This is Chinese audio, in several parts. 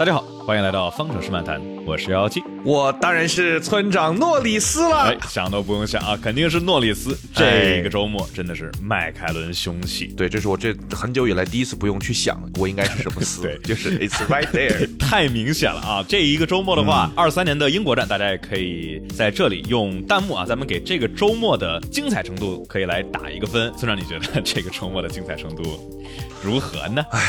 大家好，欢迎来到方程式漫谈，我是幺幺七，我当然是村长诺里斯了。哎，想都不用想啊，肯定是诺里斯。这个周末真的是迈凯伦凶器，对，这是我这很久以来第一次不用去想我应该是什么词，对，就是 It's right there，太明显了啊！这一个周末的话，二三年的英国站，大家也可以在这里用弹幕啊，咱们给这个周末的精彩程度可以来打一个分。村长，你觉得这个周末的精彩程度如何呢？哎呀，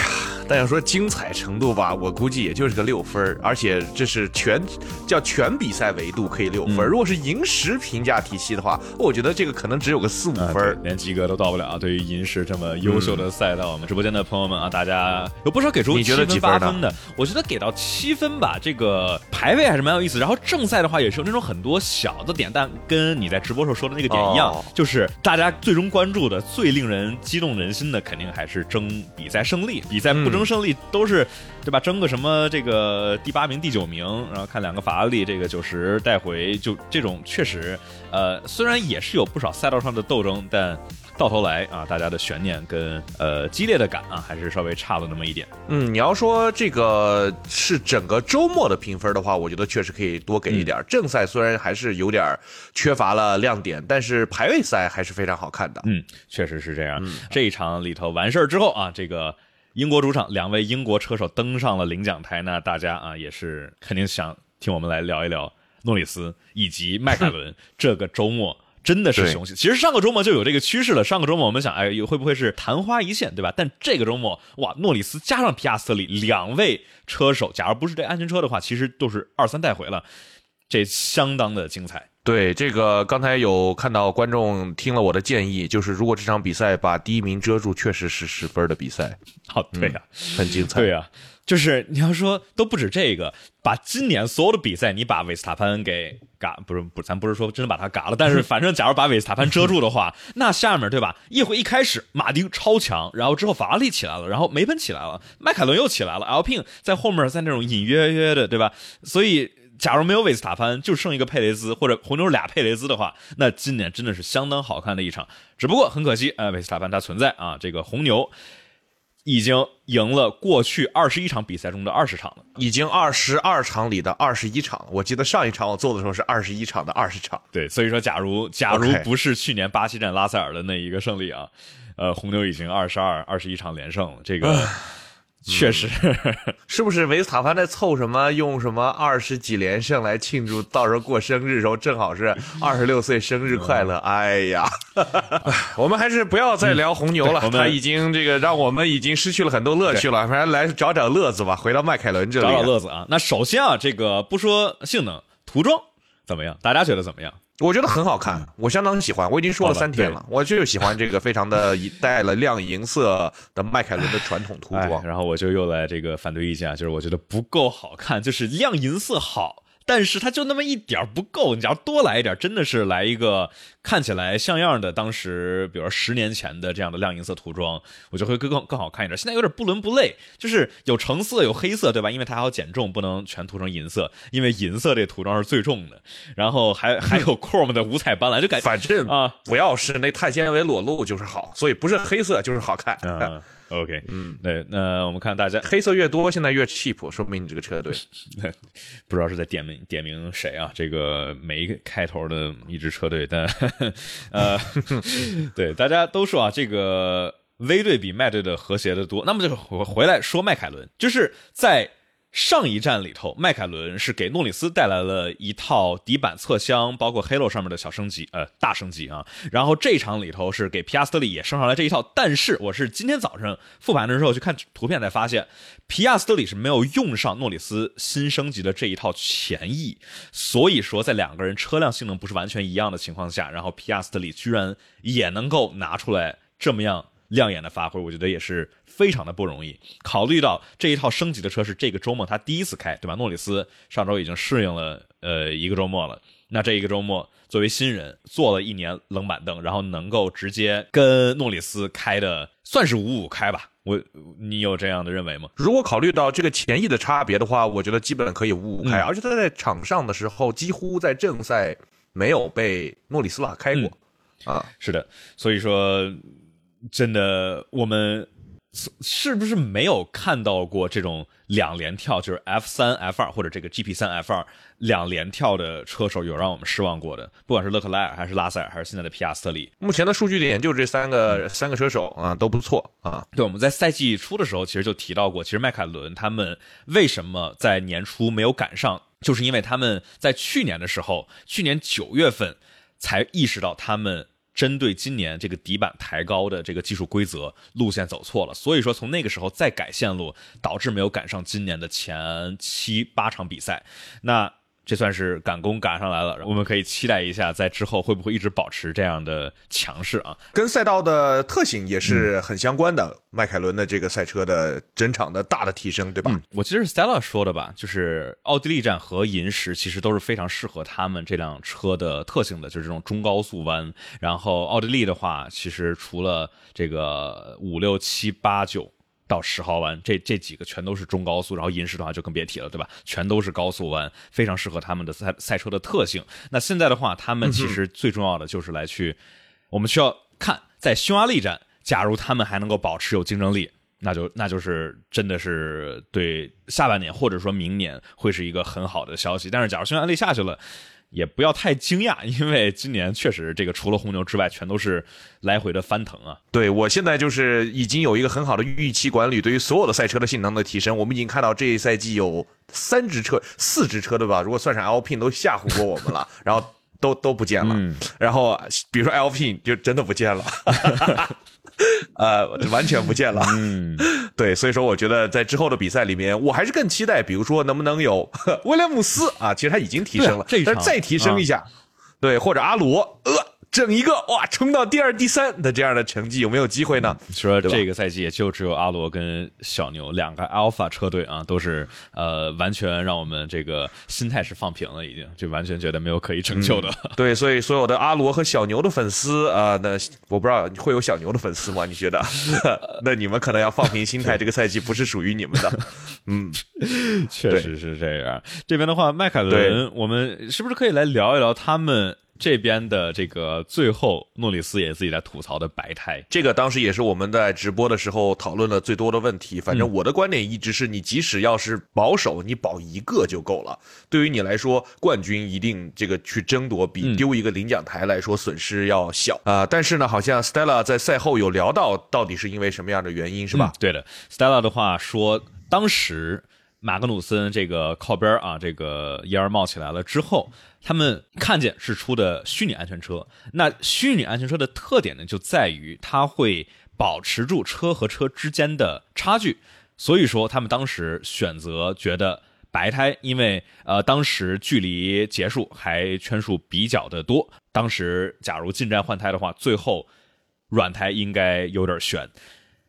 但要说精彩程度吧，我估计也就是个六分而且这是全叫全比赛维度可以六分如果是银石评价体系的话，我觉得这个可能只有个四五分连及格都到不了。对于银石这么优秀的赛道，我们直播间的朋友们啊，大家有不少给出七分八分的，我觉得给到七分吧，这个排位还是蛮有意思。然后正赛的话也是有那种很多小的点，但跟你在直播时候说的那个点一样，就是大家最终关注的、最令人激动人心的，肯定还是争比赛胜利。比赛不争胜利都是。对吧？争个什么这个第八名、第九名，然后看两个法拉利这个九十带回，就这种确实，呃，虽然也是有不少赛道上的斗争，但到头来啊，大家的悬念跟呃激烈的感啊，还是稍微差了那么一点。嗯，你要说这个是整个周末的评分的话，我觉得确实可以多给一点。正赛虽然还是有点缺乏了亮点，但是排位赛还是非常好看的。嗯，确实是这样。这一场里头完事儿之后啊，这个。英国主场，两位英国车手登上了领奖台，那大家啊也是肯定想听我们来聊一聊诺里斯以及迈凯伦。这个周末真的是雄起，其实上个周末就有这个趋势了。上个周末我们想，哎，会不会是昙花一现，对吧？但这个周末，哇，诺里斯加上皮亚斯特里两位车手，假如不是这安全车的话，其实都是二三带回了，这相当的精彩。对这个，刚才有看到观众听了我的建议，就是如果这场比赛把第一名遮住，确实是十分的比赛。好，对呀，很精彩。对呀，就是你要说都不止这个，把今年所有的比赛，你把维斯塔潘给嘎，不是不，咱不是说真的把他嘎了，但是 反正假如把维斯塔潘遮住的话，那下面对吧？一会一开始马丁超强，然后之后法拉利起来了，然后梅奔起来了，迈凯伦又起来了，L P 在后面在那种隐约约的，对吧？所以。假如没有维斯塔潘，就剩一个佩雷兹或者红牛俩佩雷兹的话，那今年真的是相当好看的一场。只不过很可惜，呃，维斯塔潘他存在啊，这个红牛已经赢了过去二十一场比赛中的二十场了，已经二十二场里的二十一场。我记得上一场我做的时候是二十一场的二十场。对，所以说，假如假如不是去年巴西站拉塞尔的那一个胜利啊，呃，红牛已经二十二二十一场连胜了，这个。确实，是不是维斯塔潘在凑什么？用什么二十几连胜来庆祝？到时候过生日的时候正好是二十六岁生日快乐。哎呀，我们还是不要再聊红牛了，他已经这个让我们已经失去了很多乐趣了。反正来找找乐子吧，回到迈凯伦这里找找乐子啊。那首先啊，这个不说性能，涂装怎么样？大家觉得怎么样？我觉得很好看，我相当喜欢。我已经说了三天了，我就喜欢这个非常的带了亮银色的迈凯伦的传统涂装。然后我就又来这个反对意见，就是我觉得不够好看，就是亮银色好。但是它就那么一点不够，你要多来一点，真的是来一个看起来像样的，当时比如说十年前的这样的亮银色涂装，我就会更更更好看一点。现在有点不伦不类，就是有橙色有黑色，对吧？因为它还要减重，不能全涂成银色，因为银色这涂装是最重的。然后还还有 chrome 的五彩斑斓，就感觉反正啊，不要是那碳纤维裸露就是好，所以不是黑色就是好看。OK，嗯，对，那我们看大家黑色越多，现在越 cheap，说明你这个车队 不知道是在点名点名谁啊？这个每一个开头的一支车队，但 呃，对，大家都说啊，这个 V 队比麦队的和谐的多。那么就回回来说迈凯伦，就是在。上一站里头，迈凯伦是给诺里斯带来了一套底板侧箱，包括 Halo 上面的小升级，呃，大升级啊。然后这场里头是给皮亚斯特里也升上来这一套，但是我是今天早上复盘的时候去看图片才发现，皮亚斯特里是没有用上诺里斯新升级的这一套前翼，所以说在两个人车辆性能不是完全一样的情况下，然后皮亚斯特里居然也能够拿出来这么样。亮眼的发挥，我觉得也是非常的不容易。考虑到这一套升级的车是这个周末他第一次开，对吧？诺里斯上周已经适应了呃一个周末了，那这一个周末作为新人坐了一年冷板凳，然后能够直接跟诺里斯开的算是五五开吧？我你有这样的认为吗？如果考虑到这个前翼的差别的话，我觉得基本可以五五开，而且他在场上的时候几乎在正赛没有被诺里斯拉开过啊。是的，所以说。真的，我们是不是没有看到过这种两连跳，就是 F 三 F 二或者这个 GP 三 F 二两连跳的车手有让我们失望过的？不管是勒克莱尔还是拉塞尔，还是现在的皮亚斯特里，目前的数据点就这三个三个车手啊都不错啊。对，我们在赛季初的时候其实就提到过，其实迈凯伦他们为什么在年初没有赶上，就是因为他们在去年的时候，去年九月份才意识到他们。针对今年这个底板抬高的这个技术规则路线走错了，所以说从那个时候再改线路，导致没有赶上今年的前七八场比赛。那。这算是赶工赶上来了，我们可以期待一下，在之后会不会一直保持这样的强势啊？跟赛道的特性也是很相关的。迈凯伦的这个赛车的整场的大的提升，对吧？我记得是 Stella 说的吧，就是奥地利站和银石其实都是非常适合他们这辆车的特性的，就是这种中高速弯。然后奥地利的话，其实除了这个五六七八九。到十号弯，这这几个全都是中高速，然后银石的话就更别提了，对吧？全都是高速弯，非常适合他们的赛赛车的特性。那现在的话，他们其实最重要的就是来去，我们需要看在匈牙利站，假如他们还能够保持有竞争力，那就那就是真的是对下半年或者说明年会是一个很好的消息。但是假如匈牙利下去了，也不要太惊讶，因为今年确实这个除了红牛之外，全都是来回的翻腾啊。对我现在就是已经有一个很好的预期管理，对于所有的赛车的性能的提升，我们已经看到这一赛季有三支车、四支车对吧？如果算上 Alpine 都吓唬过我们了，然后都都不见了。然后比如说 Alpine 就真的不见了。呃，完全不见了。嗯，对，所以说我觉得在之后的比赛里面，我还是更期待，比如说能不能有 威廉姆斯啊，其实他已经提升了，但是再提升一下，对，或者阿罗，呃。整一个哇，冲到第二、第三的这样的成绩有没有机会呢？说这个赛季也就只有阿罗跟小牛两个 Alpha 车队啊，都是呃完全让我们这个心态是放平了，已经就完全觉得没有可以成就的。对，所以所有的阿罗和小牛的粉丝啊，那我不知道会有小牛的粉丝吗？你觉得？那你们可能要放平心态，这个赛季不是属于你们的。嗯，确实是这样。这边的话，迈凯伦，我们是不是可以来聊一聊他们？这边的这个最后，诺里斯也自己在吐槽的白胎，这个当时也是我们在直播的时候讨论的最多的问题。反正我的观点一直是你即使要是保守，你保一个就够了。对于你来说，冠军一定这个去争夺，比丢一个领奖台来说损失要小啊。但是呢，好像 Stella 在赛后有聊到，到底是因为什么样的原因，是吧？对的，Stella 的话说，当时马格努森这个靠边啊，这个烟儿冒起来了之后。他们看见是出的虚拟安全车，那虚拟安全车的特点呢，就在于它会保持住车和车之间的差距，所以说他们当时选择觉得白胎，因为呃当时距离结束还圈数比较的多，当时假如进站换胎的话，最后软胎应该有点悬。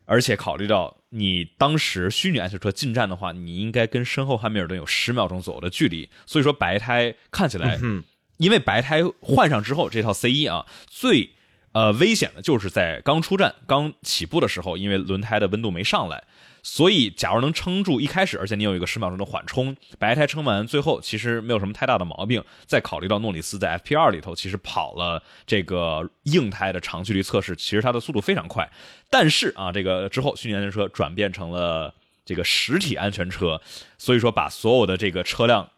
而且考虑到你当时虚拟安全车进站的话，你应该跟身后汉密尔顿有十秒钟左右的距离，所以说白胎看起来，因为白胎换上之后，这套 C 一啊最呃危险的就是在刚出站、刚起步的时候，因为轮胎的温度没上来。所以，假如能撑住一开始，而且你有一个十秒钟的缓冲，白胎撑完，最后其实没有什么太大的毛病。再考虑到诺里斯在 FP 二里头其实跑了这个硬胎的长距离测试，其实它的速度非常快。但是啊，这个之后虚拟安全车转变成了这个实体安全车，所以说把所有的这个车辆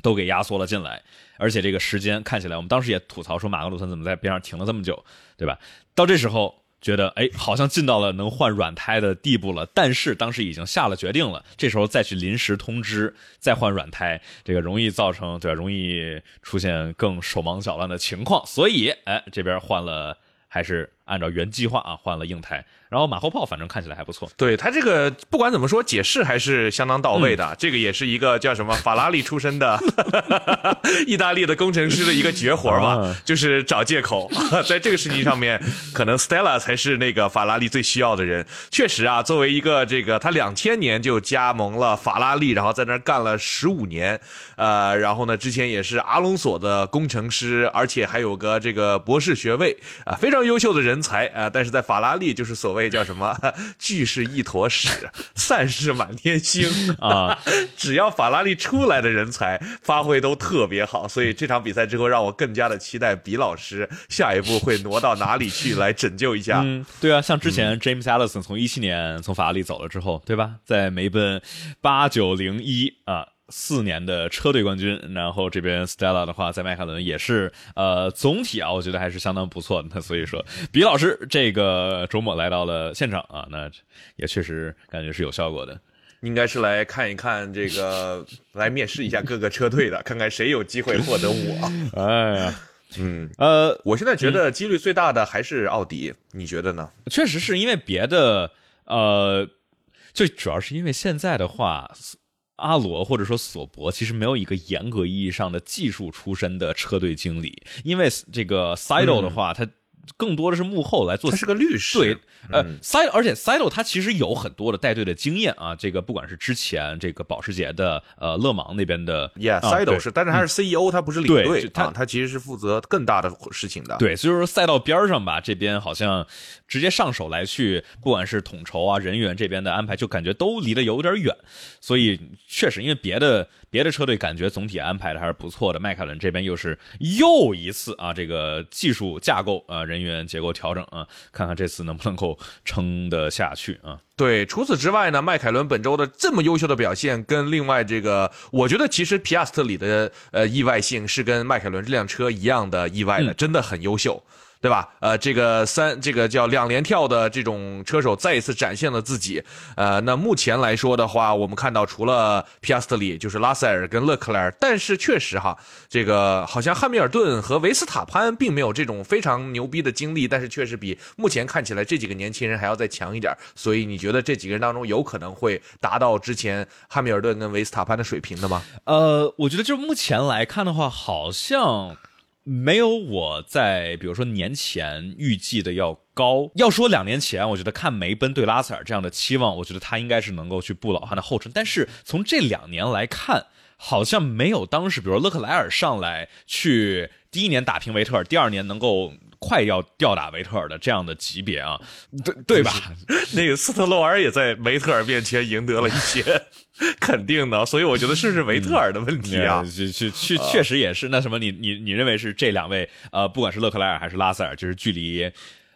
都给压缩了进来，而且这个时间看起来，我们当时也吐槽说马格鲁森怎么在边上停了这么久，对吧？到这时候。觉得哎，好像进到了能换软胎的地步了，但是当时已经下了决定了，这时候再去临时通知再换软胎，这个容易造成对吧？容易出现更手忙脚乱的情况，所以哎，这边换了，还是按照原计划啊，换了硬胎。然后马后炮反正看起来还不错，对他这个不管怎么说解释还是相当到位的。这个也是一个叫什么法拉利出身的 意大利的工程师的一个绝活吧，就是找借口。在这个事情上面，可能 Stella 才是那个法拉利最需要的人。确实啊，作为一个这个他两千年就加盟了法拉利，然后在那儿干了十五年，呃，然后呢之前也是阿隆索的工程师，而且还有个这个博士学位啊，非常优秀的人才啊。但是在法拉利就是所谓。谓叫什么“ 聚是一坨屎，散是满天星”啊。只要法拉利出来的人才发挥都特别好，所以这场比赛之后让我更加的期待比老师下一步会挪到哪里去来拯救一下。嗯，对啊，像之前 James Allison 从一七年从法拉利走了之后，对吧？在梅奔八九零一啊。四年的车队冠军，然后这边 Stella 的话，在迈凯伦也是，呃，总体啊，我觉得还是相当不错的。那 所以说，比老师这个周末来到了现场啊，那也确实感觉是有效果的。应该是来看一看这个，来面试一下各个车队的，看看谁有机会获得我。哎呀，嗯，呃，我现在觉得几率最大的还是奥迪，你觉得呢？确实是因为别的，呃，最主要是因为现在的话。阿罗或者说索博其实没有一个严格意义上的技术出身的车队经理，因为这个赛道的话，他。更多的是幕后来做，他是个律师。对，呃，Side，而且 Sido 他其实有很多的带队的经验啊。这个不管是之前这个保时捷的呃勒芒那边的，Yeah，Sido 是，但是他是 CEO，他不是领队，他他其实是负责更大的事情的。对，所以说赛道边上吧，这边好像直接上手来去，不管是统筹啊、人员这边的安排，就感觉都离得有点远。所以确实，因为别的。别的车队感觉总体安排的还是不错的，迈凯伦这边又是又一次啊，这个技术架构啊，人员结构调整啊，看看这次能不能够撑得下去啊。对，除此之外呢，迈凯伦本周的这么优秀的表现，跟另外这个，我觉得其实皮亚斯特里的呃意外性是跟迈凯伦这辆车一样的意外的，真的很优秀。对吧？呃，这个三，这个叫两连跳的这种车手再一次展现了自己。呃，那目前来说的话，我们看到除了皮亚斯特里，就是拉塞尔跟勒克莱尔，但是确实哈，这个好像汉密尔顿和维斯塔潘并没有这种非常牛逼的经历，但是确实比目前看起来这几个年轻人还要再强一点。所以你觉得这几个人当中有可能会达到之前汉密尔顿跟维斯塔潘的水平的吗？呃，我觉得就目前来看的话，好像。没有我在，比如说年前预计的要高。要说两年前，我觉得看梅奔对拉塞尔这样的期望，我觉得他应该是能够去步老汉的后尘。但是从这两年来看，好像没有当时，比如勒克莱尔上来去第一年打平维特尔，第二年能够快要吊打维特尔的这样的级别啊，对对吧？那个斯特洛尔也在维特尔面前赢得了一些。肯定的，所以我觉得是不是维特尔的问题啊？去去去，确实也是。那什么，你你你认为是这两位？呃，不管是勒克莱尔还是拉塞尔，就是距离。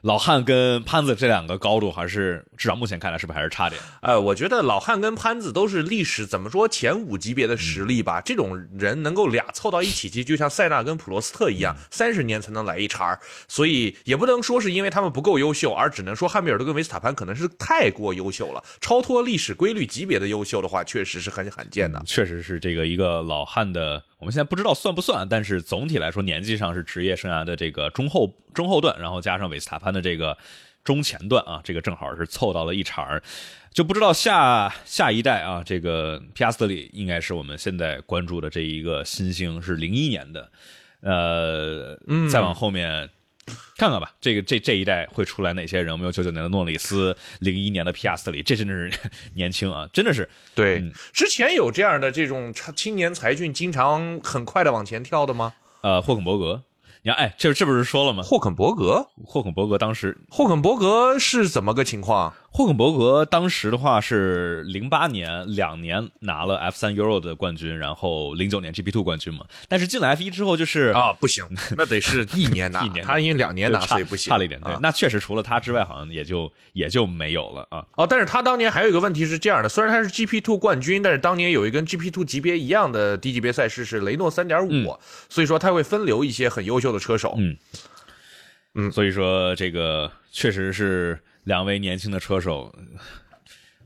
老汉跟潘子这两个高度，还是至少目前看来，是不是还是差点？呃，我觉得老汉跟潘子都是历史怎么说前五级别的实力吧。这种人能够俩凑到一起，其实就像塞纳跟普罗斯特一样，三十年才能来一茬所以也不能说是因为他们不够优秀，而只能说汉密尔顿跟维斯塔潘可能是太过优秀了，超脱历史规律级别的优秀的话，确实是很罕见的。确实是这个一个老汉的。我们现在不知道算不算，但是总体来说，年纪上是职业生涯的这个中后中后段，然后加上韦斯塔潘的这个中前段啊，这个正好是凑到了一茬就不知道下下一代啊，这个皮亚斯特里应该是我们现在关注的这一个新星，是零一年的，呃，再往后面。看看吧，这个这这一代会出来哪些人？我们有九九年的诺里斯，零一年的皮亚斯特里，这真的是 年轻啊，真的是。对，之前有这样的这种青年才俊，经常很快的往前跳的吗？呃，霍肯伯格。你看，哎，这这不是说了吗？霍肯伯格，霍肯伯格当时，霍肯伯格是怎么个情况？霍肯伯格当时的话是零八年两年拿了 F 三 Euro 的冠军，然后零九年 GP Two 冠军嘛。但是进了 F 一之后就是啊，不行，那得是一年拿，一年他因为两年拿所以不行，差了一点。对，那确实除了他之外，好像也就也就没有了啊。哦，但是他当年还有一个问题是这样的，虽然他是 GP Two 冠军，但是当年有一跟 GP Two 级别一样的低级别赛事是雷诺三点五，所以说他会分流一些很优秀的车手。嗯嗯，所以说这个确实是两位年轻的车手。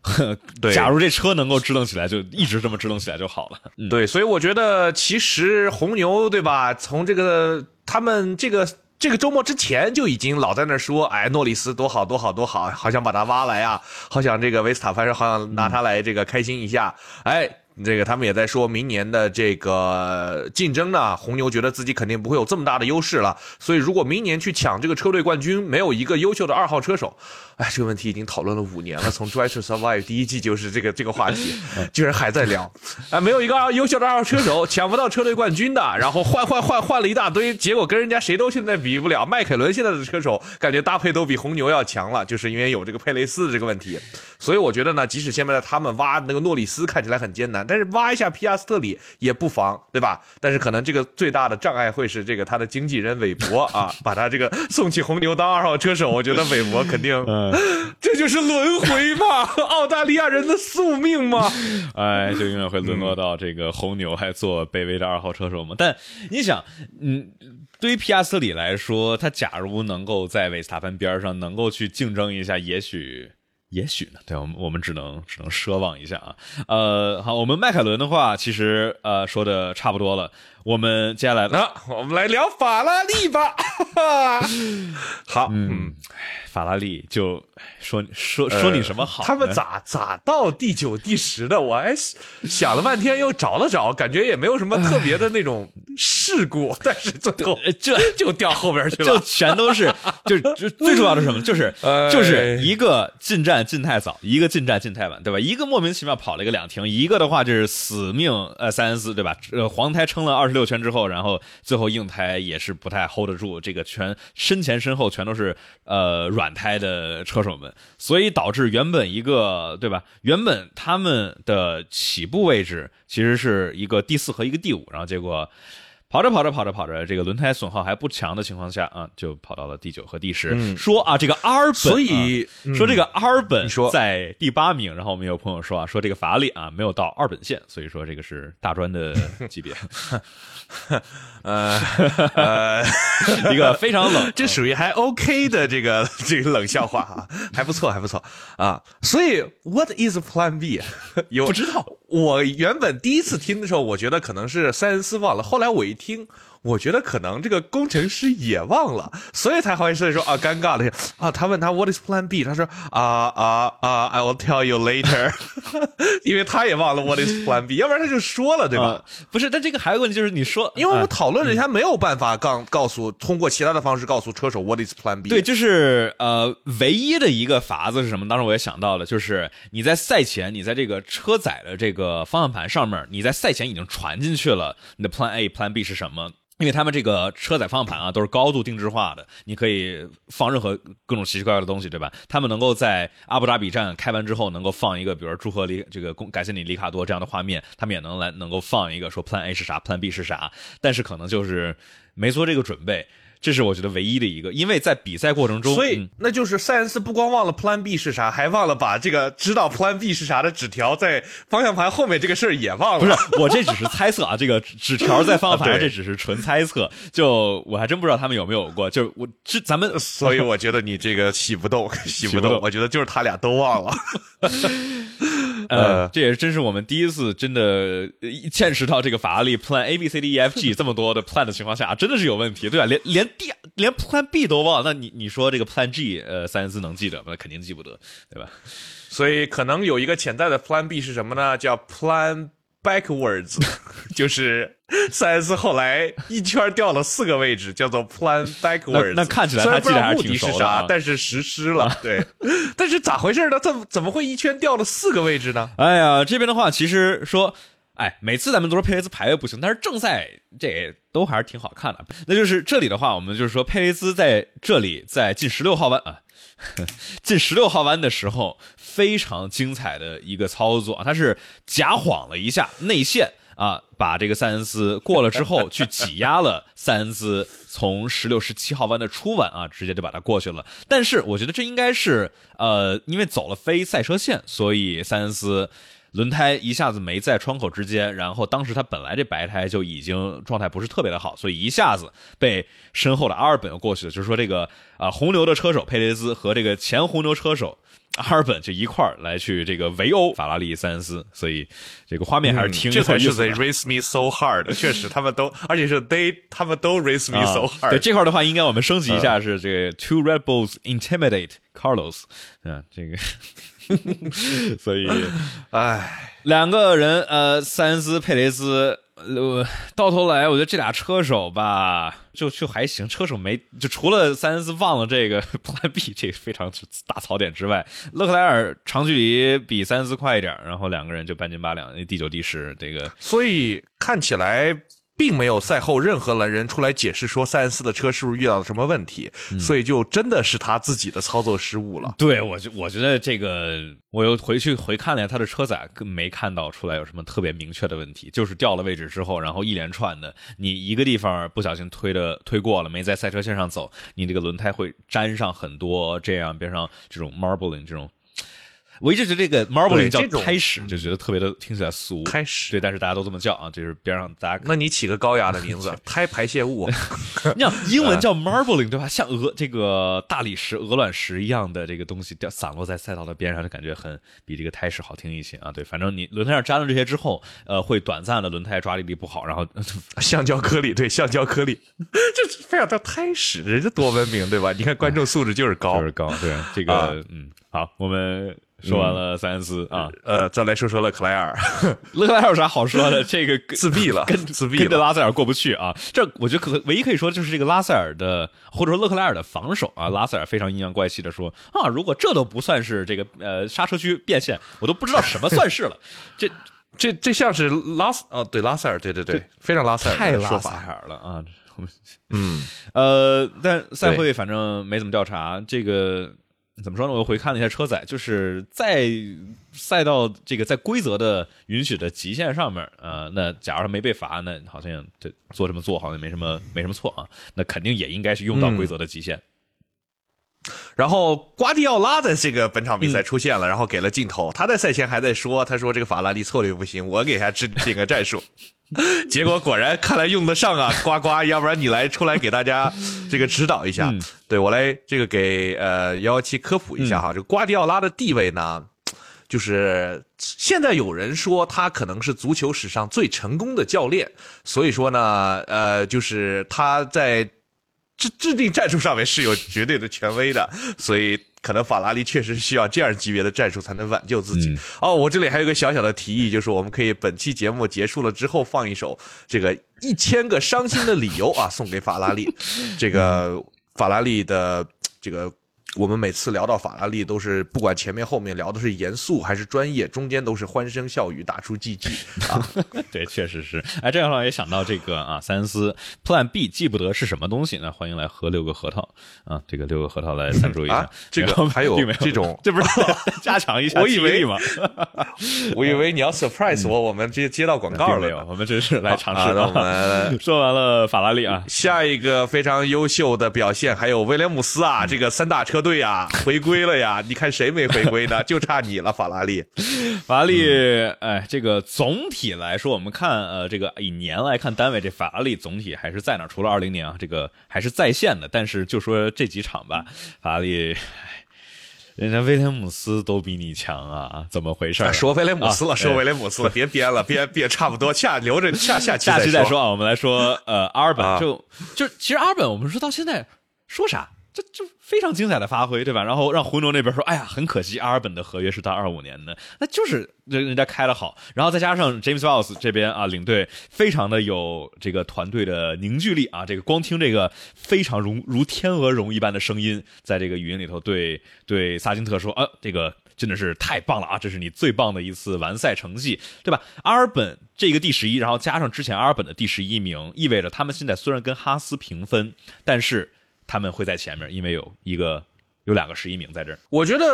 对，假如这车能够支棱起来，就一直这么支棱起来就好了。对，所以我觉得其实红牛对吧？从这个他们这个这个周末之前就已经老在那说，哎，诺里斯多好多好多好，好想把他挖来啊，好想这个维斯塔潘好想拿他来这个开心一下。哎，这个他们也在说明年的这个竞争呢，红牛觉得自己肯定不会有这么大的优势了，所以如果明年去抢这个车队冠军，没有一个优秀的二号车手，哎，这个问题已经讨论了五年了，从《Drive to Survive》第一季就是这个这个话题，居然还在聊，啊，没有一个二优秀的二号车手，抢不到车队冠军的，然后换换换换了一大堆，结果跟人家谁都现在比不了，迈凯伦现在的车手感觉搭配都比红牛要强了，就是因为有这个佩雷斯的这个问题，所以我觉得呢，即使现在他们挖那个诺里斯看起来很艰难，但是挖一下皮亚斯特里也不妨，对吧？但是可能这个最大的障碍会是这个他的经纪人韦伯啊，把他这个送去红牛当二号车手，我觉得韦伯肯定 这就是轮回嘛，澳大利亚人的宿命嘛，哎，就永远会沦落到这个红牛还做卑微的二号车手嘛。但你想，嗯。对于皮亚斯特里来说，他假如能够在维斯塔潘边上能够去竞争一下，也许，也许呢？对我们，我们只能只能奢望一下啊。呃，好，我们迈凯伦的话，其实呃说的差不多了。我们接下来，呢我们来聊法拉利吧。好，嗯，法拉利就说说说你什么好？他们咋咋到第九、第十的？我还想了半天，又找了找，感觉也没有什么特别的那种事故，但是最后这就掉后边去了，就全都是，就是最重要的是什么？就是就是一个进站进太早，一个进站进太晚，对吧？一个莫名其妙跑了一个两停，一个的话就是死命呃塞恩斯，对吧？呃黄胎撑了二十六圈之后，然后最后硬胎也是不太 hold 得住，这个全身前身后全都是呃软胎的车手们，所以导致原本一个对吧？原本他们的起步位置其实是一个第四和一个第五，然后结果。跑着跑着跑着跑着，这个轮胎损耗还不强的情况下啊，就跑到了第九和第十。说啊，这个阿尔本，所以说这个阿尔本在第八名。然后我们有朋友说啊，说这个法拉利啊没有到二本线，所以说这个是大专的级别。呃呃，一个非常冷，这属于还 OK 的这个这个冷笑话啊，还不错还不错啊。所以 What is Plan B？有不知道。我原本第一次听的时候，我觉得可能是塞恩斯忘了。后来我一听。我觉得可能这个工程师也忘了，所以才好意思说啊，尴尬了啊。他问他 What is Plan B？他说啊啊啊，I will tell you later，因为他也忘了 What is Plan B，要不然他就说了，对吧？不是，但这个还有个问题就是，你说，因为我们讨论了一下，没有办法告告诉通过其他的方式告诉车手 What is Plan B。对，就是呃，唯一的一个法子是什么？当时我也想到了，就是你在赛前，你在这个车载的这个方向盘上面，你在赛前已经传进去了，你的 Plan A、Plan B 是什么？因为他们这个车载方向盘啊，都是高度定制化的，你可以放任何各种奇奇怪怪的东西，对吧？他们能够在阿布扎比站开完之后，能够放一个，比如说祝贺里这个感谢你里卡多这样的画面，他们也能来能够放一个说 Plan A 是啥，Plan B 是啥，但是可能就是没做这个准备。这是我觉得唯一的一个，因为在比赛过程中，所以那就是塞恩斯不光忘了 Plan B 是啥，还忘了把这个知道 Plan B 是啥的纸条在方向盘后面这个事儿也忘了。不是，我这只是猜测啊，这个纸条在方向盘上这只是纯猜测，就我还真不知道他们有没有过。就我这咱们，所以我觉得你这个洗不动，洗不动。我觉得就是他俩都忘了。呃，这也是真是我们第一次真的见识到这个法拉利 Plan A B C D E F G 这么多的 Plan 的情况下，真的是有问题，对吧？连连 D 连 Plan B 都忘，那你你说这个 Plan G，呃，塞恩斯能记得吗？那肯定记不得，对吧？所以可能有一个潜在的 Plan B 是什么呢？叫 Plan Backwards，就是塞恩斯后来一圈掉了四个位置，叫做 Plan Backwards。那看起来他记得还是挺熟的，但是实施了，对。但是咋回事呢？怎怎么会一圈掉了四个位置呢？哎呀，这边的话其实说。哎，每次咱们都说佩雷斯排位不行，但是正赛这都还是挺好看的。那就是这里的话，我们就是说佩雷斯在这里在进十六号弯啊，进十六号弯的时候非常精彩的一个操作，他是假晃了一下内线啊，把这个塞恩斯过了之后 去挤压了塞恩斯，从十六、十七号弯的初弯啊，直接就把他过去了。但是我觉得这应该是呃，因为走了非赛车线，所以塞恩斯。轮胎一下子没在窗口之间，然后当时他本来这白胎就已经状态不是特别的好，所以一下子被身后的阿尔本过去了。就是说这个啊，红牛的车手佩雷兹和这个前红牛车手阿尔本就一块儿来去这个围殴法拉利塞恩斯，所以这个画面还是挺这才是 They race me so hard，确实他们都，而且是 They 他们都 race me so hard。对这块的话，应该我们升级一下是这个 Two Red Bulls intimidate Carlos，嗯，这个。所以，唉，两个人，呃，塞恩斯、佩雷斯，呃，到头来，我觉得这俩车手吧，就就还行。车手没就除了塞恩斯忘了这个 Plan B 这个非常大槽点之外，勒克莱尔长距离比塞恩斯快一点，然后两个人就半斤八两，第九、第十，这个所以看起来。并没有赛后任何人出来解释说塞恩斯的车是不是遇到了什么问题，所以就真的是他自己的操作失误了。对我，我觉得这个，我又回去回看了一下他的车载，没看到出来有什么特别明确的问题，就是掉了位置之后，然后一连串的，你一个地方不小心推的推过了，没在赛车线上走，你这个轮胎会粘上很多这样边上这种 marbling 这种。我一直觉得这个 marbling 叫开始，就觉得特别的听起来俗。开始，对，但是大家都这么叫啊，就是边上大家。那你起个高雅的名字，胎排泄物。你想英文叫 marbling 对吧？像鹅这个大理石、鹅卵石一样的这个东西掉散落在赛道的边上，就感觉很比这个胎屎好听一些啊。对，反正你轮胎上粘了这些之后，呃，会短暂的轮胎抓地力不好，然后 橡胶颗粒，对，橡胶颗粒，这非要叫胎屎，人家多文明对吧？你看观众素质就是高，就是高。对，这个嗯，好，我们。说完了塞恩斯啊，呃，再来说说勒克莱尔。勒克莱尔有啥好说的？这个自闭了，跟自闭，跟着拉塞尔过不去啊。这我觉得可唯一可以说就是这个拉塞尔的，或者说勒克莱尔的防守啊。拉塞尔非常阴阳怪气的说啊，如果这都不算是这个呃刹车区变线，我都不知道什么算是了。这这这像是拉哦，对拉塞尔，对对对，非常拉塞尔，太拉塞尔了啊。嗯呃，但赛会反正没怎么调查这个。怎么说呢？我又回看了一下车载，就是在赛道这个在规则的允许的极限上面，呃，那假如他没被罚，那好像这做这么做好像没什么没什么错啊，那肯定也应该是用到规则的极限。然后瓜迪奥拉的这个本场比赛出现了，然后给了镜头，他在赛前还在说，他说这个法拉利策略不行，我给他制定个战术。结果果然看来用得上啊，呱呱，要不然你来出来给大家这个指导一下。对我来这个给呃幺幺七科普一下哈，这个瓜迪奥拉的地位呢，就是现在有人说他可能是足球史上最成功的教练，所以说呢，呃，就是他在制制定战术上面是有绝对的权威的，所以。可能法拉利确实需要这样级别的战术才能挽救自己。哦，我这里还有个小小的提议，就是我们可以本期节目结束了之后放一首这个一千个伤心的理由啊，送给法拉利。这个法拉利的这个。我们每次聊到法拉利，都是不管前面后面聊的是严肃还是专业，中间都是欢声笑语，打出 GG 啊。对，确实是。哎，这样的话也想到这个啊，三思 Plan B 记不得是什么东西，那欢迎来喝六个核桃啊，这个六个核桃来赞助一下。这个还有这种，这不是 加强一下？我以为吗？我以为你要 surprise 我，我们直接接到广告了。我们这是来尝试的。我们说完了法拉利啊，下一个非常优秀的表现还有威廉姆斯啊，这个三大车。队呀，回归了呀！你看谁没回归呢？就差你了，法拉利。法拉利，哎，这个总体来说，我们看，呃，这个以年来看单位，这法拉利总体还是在那，除了二零年啊，这个还是在线的。但是就说这几场吧，法拉利，人家威廉姆斯都比你强啊，怎么回事？说威廉姆斯了，说威廉姆斯了，别编了，别别，差不多，下留着下下下期再说啊。我们来说，呃，阿尔本就就其实阿尔本，我们说到现在说啥？这就非常精彩的发挥，对吧？然后让胡牛那边说：“哎呀，很可惜，阿尔本的合约是到二五年的，那就是人人家开的好。”然后再加上 James Wells 这边啊，领队非常的有这个团队的凝聚力啊。这个光听这个非常如如天鹅绒一般的声音，在这个语音里头对对萨金特说：“啊，这个真的是太棒了啊，这是你最棒的一次完赛成绩，对吧？”阿尔本这个第十一，然后加上之前阿尔本的第十一名，意味着他们现在虽然跟哈斯平分，但是。他们会在前面，因为有一个有两个十一名在这儿。我觉得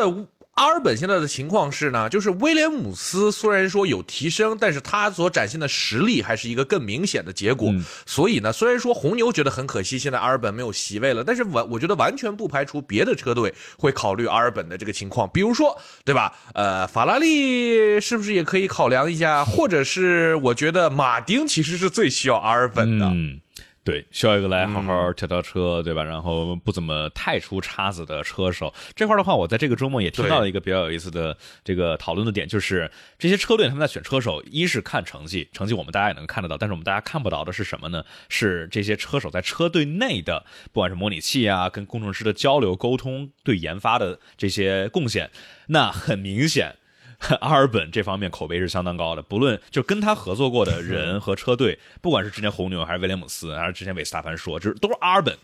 阿尔本现在的情况是呢，就是威廉姆斯虽然说有提升，但是他所展现的实力还是一个更明显的结果。所以呢，虽然说红牛觉得很可惜，现在阿尔本没有席位了，但是完我觉得完全不排除别的车队会考虑阿尔本的这个情况，比如说对吧？呃，法拉利是不是也可以考量一下？或者是我觉得马丁其实是最需要阿尔本的。对，需要一个来好好调调车，对吧？然后不怎么太出叉子的车手这块的话，我在这个周末也听到了一个比较有意思的这个讨论的点，就是这些车队他们在选车手，一是看成绩，成绩我们大家也能看得到，但是我们大家看不到的是什么呢？是这些车手在车队内的，不管是模拟器啊，跟工程师的交流沟通，对研发的这些贡献，那很明显。阿尔本这方面口碑是相当高的，不论就跟他合作过的人和车队，不管是之前红牛还是威廉姆斯，还是之前韦斯塔潘说，就是都是阿尔本，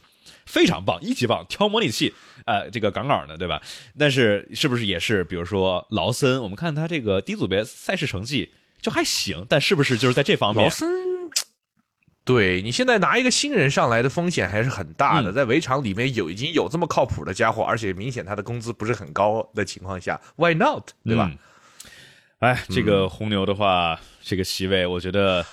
非常棒，一级棒，挑模拟器，呃，这个杠杠的，对吧？但是是不是也是，比如说劳森，我们看他这个低组别赛事成绩就还行，但是不是就是在这方面，劳森，对你现在拿一个新人上来的风险还是很大的，在围场里面有已经有这么靠谱的家伙，而且明显他的工资不是很高的情况下，Why not？对吧？哎，这个红牛的话，这个席位，我觉得，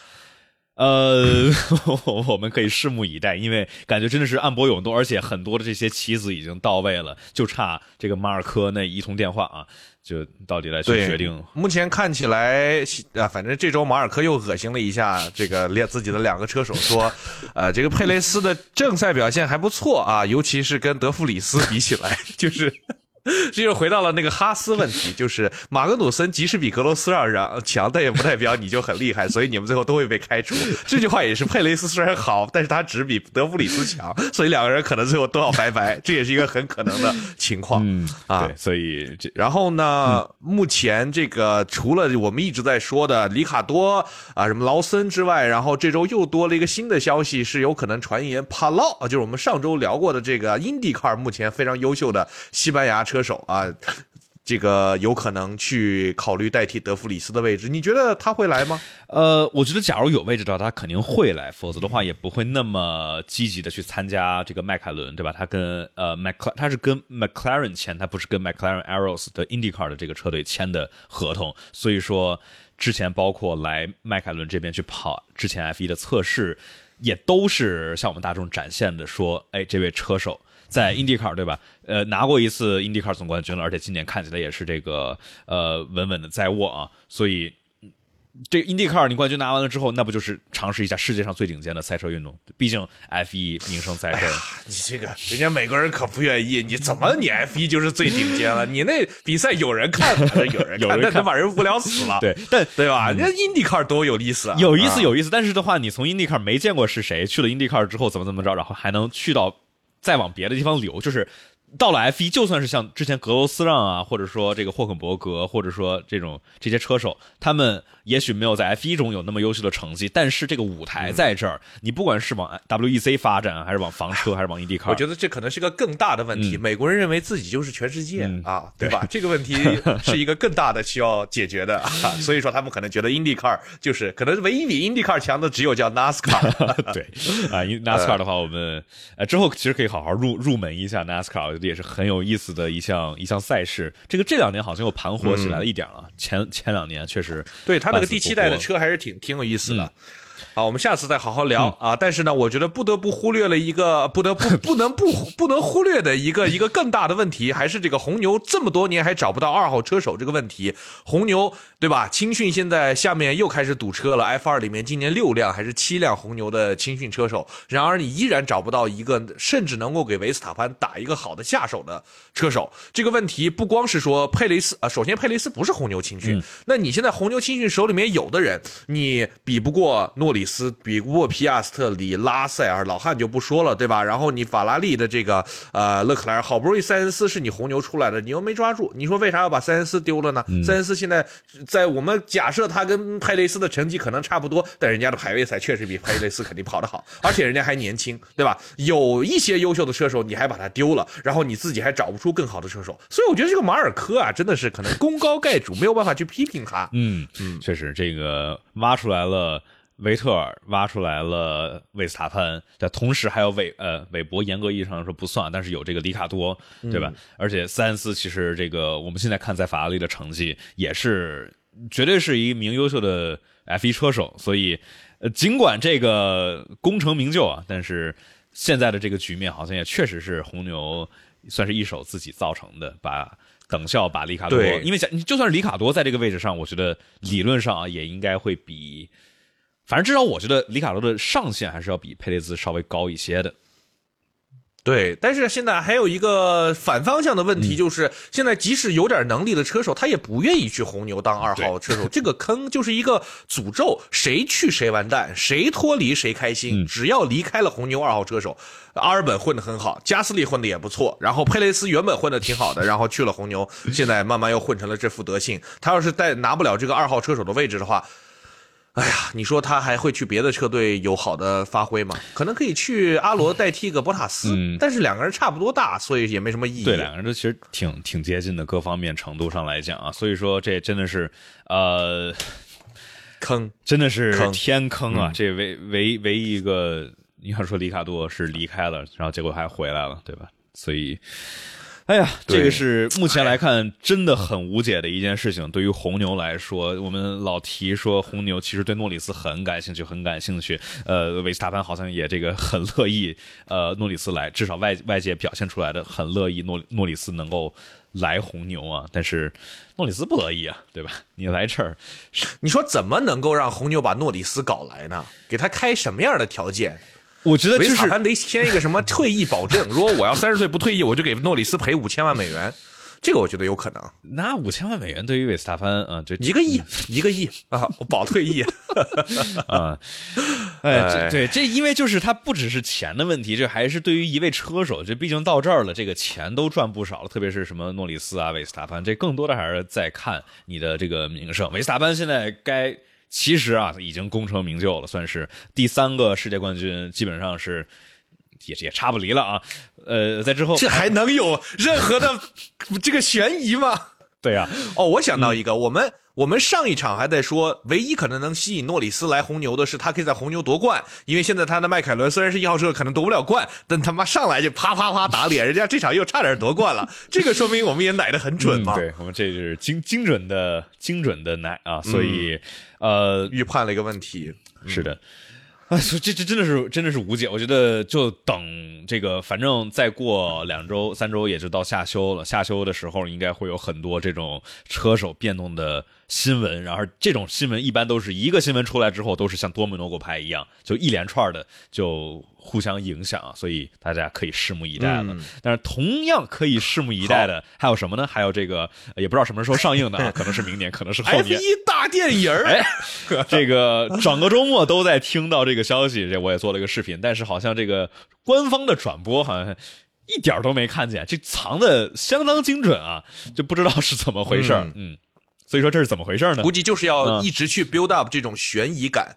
呃，我们可以拭目以待，因为感觉真的是暗波涌动，而且很多的这些棋子已经到位了，就差这个马尔科那一通电话啊，就到底来去决定。目前看起来啊，反正这周马尔科又恶心了一下这个两自己的两个车手，说，呃，这个佩雷斯的正赛表现还不错啊，尤其是跟德弗里斯比起来，就是。这就回到了那个哈斯问题，就是马格努森即使比格罗斯让让强，但也不代表你就很厉害，所以你们最后都会被开除。这句话也是佩雷斯虽然好，但是他只比德弗里斯强，所以两个人可能最后都要拜拜，这也是一个很可能的情况。嗯，啊，所以这然后呢，目前这个除了我们一直在说的里卡多啊什么劳森之外，然后这周又多了一个新的消息，是有可能传言帕劳啊，就是我们上周聊过的这个英迪卡目前非常优秀的西班牙车。车手啊，这个有可能去考虑代替德弗里斯的位置，你觉得他会来吗？呃，我觉得假如有位置的话，他肯定会来，否则的话也不会那么积极的去参加这个迈凯伦，对吧？他跟呃迈克，他是跟 McLaren 签，他不是跟 McLaren Arrows 的 IndyCar 的这个车队签的合同，所以说之前包括来迈凯伦这边去跑之前 F1 的测试，也都是向我们大众展现的，说，哎，这位车手。在 IndyCar 对吧？呃，拿过一次 IndyCar 总冠军了，而且今年看起来也是这个呃稳稳的在握啊。所以这 IndyCar 你冠军拿完了之后，那不就是尝试一下世界上最顶尖的赛车运动？毕竟 F1 名声在这儿。你这个人家美国人可不愿意，你怎么你 F1 就是最顶尖了？你那比赛有人看 有人看？那能把人无聊死了。对，但对吧？人家 IndyCar 多有意思啊，有意思有意思。但是的话，你从 IndyCar 没见过是谁，去了 IndyCar 之后怎么怎么着，然后还能去到。再往别的地方流，就是到了 F 一，就算是像之前格罗斯让啊，或者说这个霍肯伯格，或者说这种这些车手，他们。也许没有在 F 一中有那么优秀的成绩，但是这个舞台在这儿，你不管是往 WEC 发展，还是往房车，还是往 IndyCar，我觉得这可能是个更大的问题。美国人认为自己就是全世界啊，对吧？这个问题是一个更大的需要解决的，啊所以说他们可能觉得 IndyCar 就是可能唯一比 IndyCar 强的只有叫 NASCAR。对啊，NASCAR 的话，我们呃之后其实可以好好入入门一下 NASCAR，我觉得也是很有意思的一项一项赛事。这个这两年好像又盘活起来了一点了，前前两年确实对他那个第七代的车。还是挺挺有意思的。好，我们下次再好好聊啊！但是呢，我觉得不得不忽略了一个不得不 不能不不能忽略的一个一个更大的问题，还是这个红牛这么多年还找不到二号车手这个问题。红牛对吧？青训现在下面又开始堵车了，F 二里面今年六辆还是七辆红牛的青训车手，然而你依然找不到一个甚至能够给维斯塔潘打一个好的下手的车手。这个问题不光是说佩雷斯啊，首先佩雷斯不是红牛青训，那你现在红牛青训手里面有的人，你比不过诺里。里斯比沃皮亚斯特里拉塞尔老汉就不说了，对吧？然后你法拉利的这个呃勒克莱尔，好不容易塞恩斯是你红牛出来的，你又没抓住，你说为啥要把塞恩斯丢了呢？塞恩斯现在在我们假设他跟佩雷斯的成绩可能差不多，但人家的排位赛确实比佩雷斯肯定跑得好，而且人家还年轻，对吧？有一些优秀的车手你还把他丢了，然后你自己还找不出更好的车手，所以我觉得这个马尔科啊真的是可能功高盖主，没有办法去批评他。嗯嗯，确实这个挖出来了。维特尔挖出来了维斯塔潘，但同时还有韦呃韦伯，严格意义上说不算，但是有这个里卡多，对吧？而且塞恩斯其实这个我们现在看在法拉利的成绩也是绝对是一名优秀的 F1 车手，所以呃尽管这个功成名就啊，但是现在的这个局面好像也确实是红牛算是一手自己造成的，把等效把里卡多，因为想就算是里卡多在这个位置上，我觉得理论上啊也应该会比。反正至少我觉得里卡多的上限还是要比佩雷兹稍微高一些的。对，但是现在还有一个反方向的问题，就是现在即使有点能力的车手，他也不愿意去红牛当二号车手。这个坑就是一个诅咒，谁去谁完蛋，谁脱离谁开心。只要离开了红牛二号车手，阿尔本混得很好，加斯利混得也不错，然后佩雷斯原本混得挺好的，然后去了红牛，现在慢慢又混成了这副德性。他要是再拿不了这个二号车手的位置的话，哎呀，你说他还会去别的车队有好的发挥吗？可能可以去阿罗代替个博塔斯，但是两个人差不多大，所以也没什么意义。对，两个人都其实挺挺接近的，各方面程度上来讲啊，所以说这真的是呃坑，真的是天坑啊！这唯唯唯一一个，你要说里卡多是离开了，然后结果还回来了，对吧？所以。哎呀，这个是目前来看真的很无解的一件事情。对于红牛来说，我们老提说红牛其实对诺里斯很感兴趣，很感兴趣。呃，维斯塔潘好像也这个很乐意，呃，诺里斯来，至少外外界表现出来的很乐意诺诺里斯能够来红牛啊。但是诺里斯不乐意啊，对吧？你来这儿，你说怎么能够让红牛把诺里斯搞来呢？给他开什么样的条件？我觉得就是他得签一个什么退役保证，如果我要三十岁不退役，我就给诺里斯赔五千万美元。这个我觉得有可能。那五千万美元对于维斯塔潘啊，这一个亿，一个亿啊，我保退役 啊。哎，对，这因为就是他不只是钱的问题，这还是对于一位车手，这毕竟到这儿了，这个钱都赚不少了。特别是什么诺里斯啊、维斯塔潘，这更多的还是在看你的这个名声。维斯塔潘现在该。其实啊，已经功成名就了，算是第三个世界冠军，基本上是也也差不离了啊。呃，在之后这还能有任何的这个悬疑吗？对呀，哦，我想到一个，我们我们上一场还在说，唯一可能能吸引诺里斯来红牛的是，他可以在红牛夺冠，因为现在他的迈凯伦虽然是一号车，可能夺不了冠，但他妈上来就啪啪啪打脸，人家这场又差点夺冠了，这个说明我们也奶的很准嘛。对我们这是精精准的精准的奶啊，所以呃预判了一个问题，是的。啊，这这真的是真的是无解。我觉得就等这个，反正再过两周、三周也就到夏休了。夏休的时候应该会有很多这种车手变动的。新闻，然后这种新闻一般都是一个新闻出来之后，都是像多米诺骨牌一样，就一连串的就互相影响，所以大家可以拭目以待了。但是同样可以拭目以待的还有什么呢？还有这个也不知道什么时候上映的啊，可能是明年，可能是后年。F 一大电影哎，这个整个周末都在听到这个消息，这我也做了一个视频，但是好像这个官方的转播好像一点都没看见，这藏的相当精准啊，就不知道是怎么回事嗯。所以说这是怎么回事呢？估计就是要一直去 build up 这种悬疑感。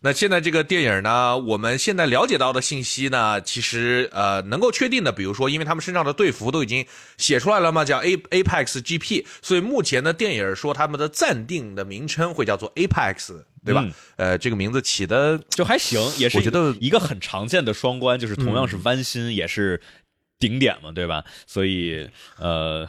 那现在这个电影呢，我们现在了解到的信息呢，其实呃能够确定的，比如说，因为他们身上的队服都已经写出来了嘛，叫 A Apex GP，所以目前的电影说他们的暂定的名称会叫做 Apex，对吧？呃，这个名字起的就还行，也是我觉得一个很常见的双关，就是同样是弯心，也是顶点嘛，对吧？所以呃。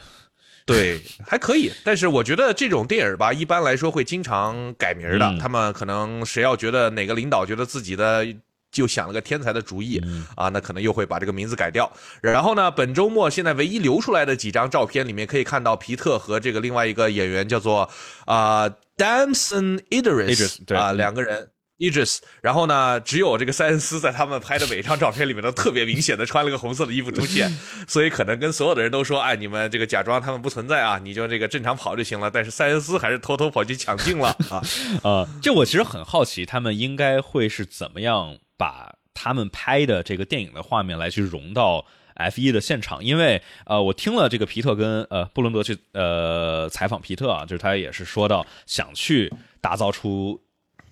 对，还可以，但是我觉得这种电影吧，一般来说会经常改名的。他们可能谁要觉得哪个领导觉得自己的就想了个天才的主意啊，那可能又会把这个名字改掉。然后呢，本周末现在唯一流出来的几张照片里面可以看到皮特和这个另外一个演员叫做啊 Damson Idris 啊两个人。Idris，然后呢，只有这个塞恩斯在他们拍的每一张照片里面都特别明显的穿了个红色的衣服出现，所以可能跟所有的人都说，哎，你们这个假装他们不存在啊，你就这个正常跑就行了。但是塞恩斯还是偷偷跑去抢镜了啊啊！这我其实很好奇，他们应该会是怎么样把他们拍的这个电影的画面来去融到 F 一的现场？因为呃，我听了这个皮特跟呃布伦德去呃采访皮特啊，就是他也是说到想去打造出。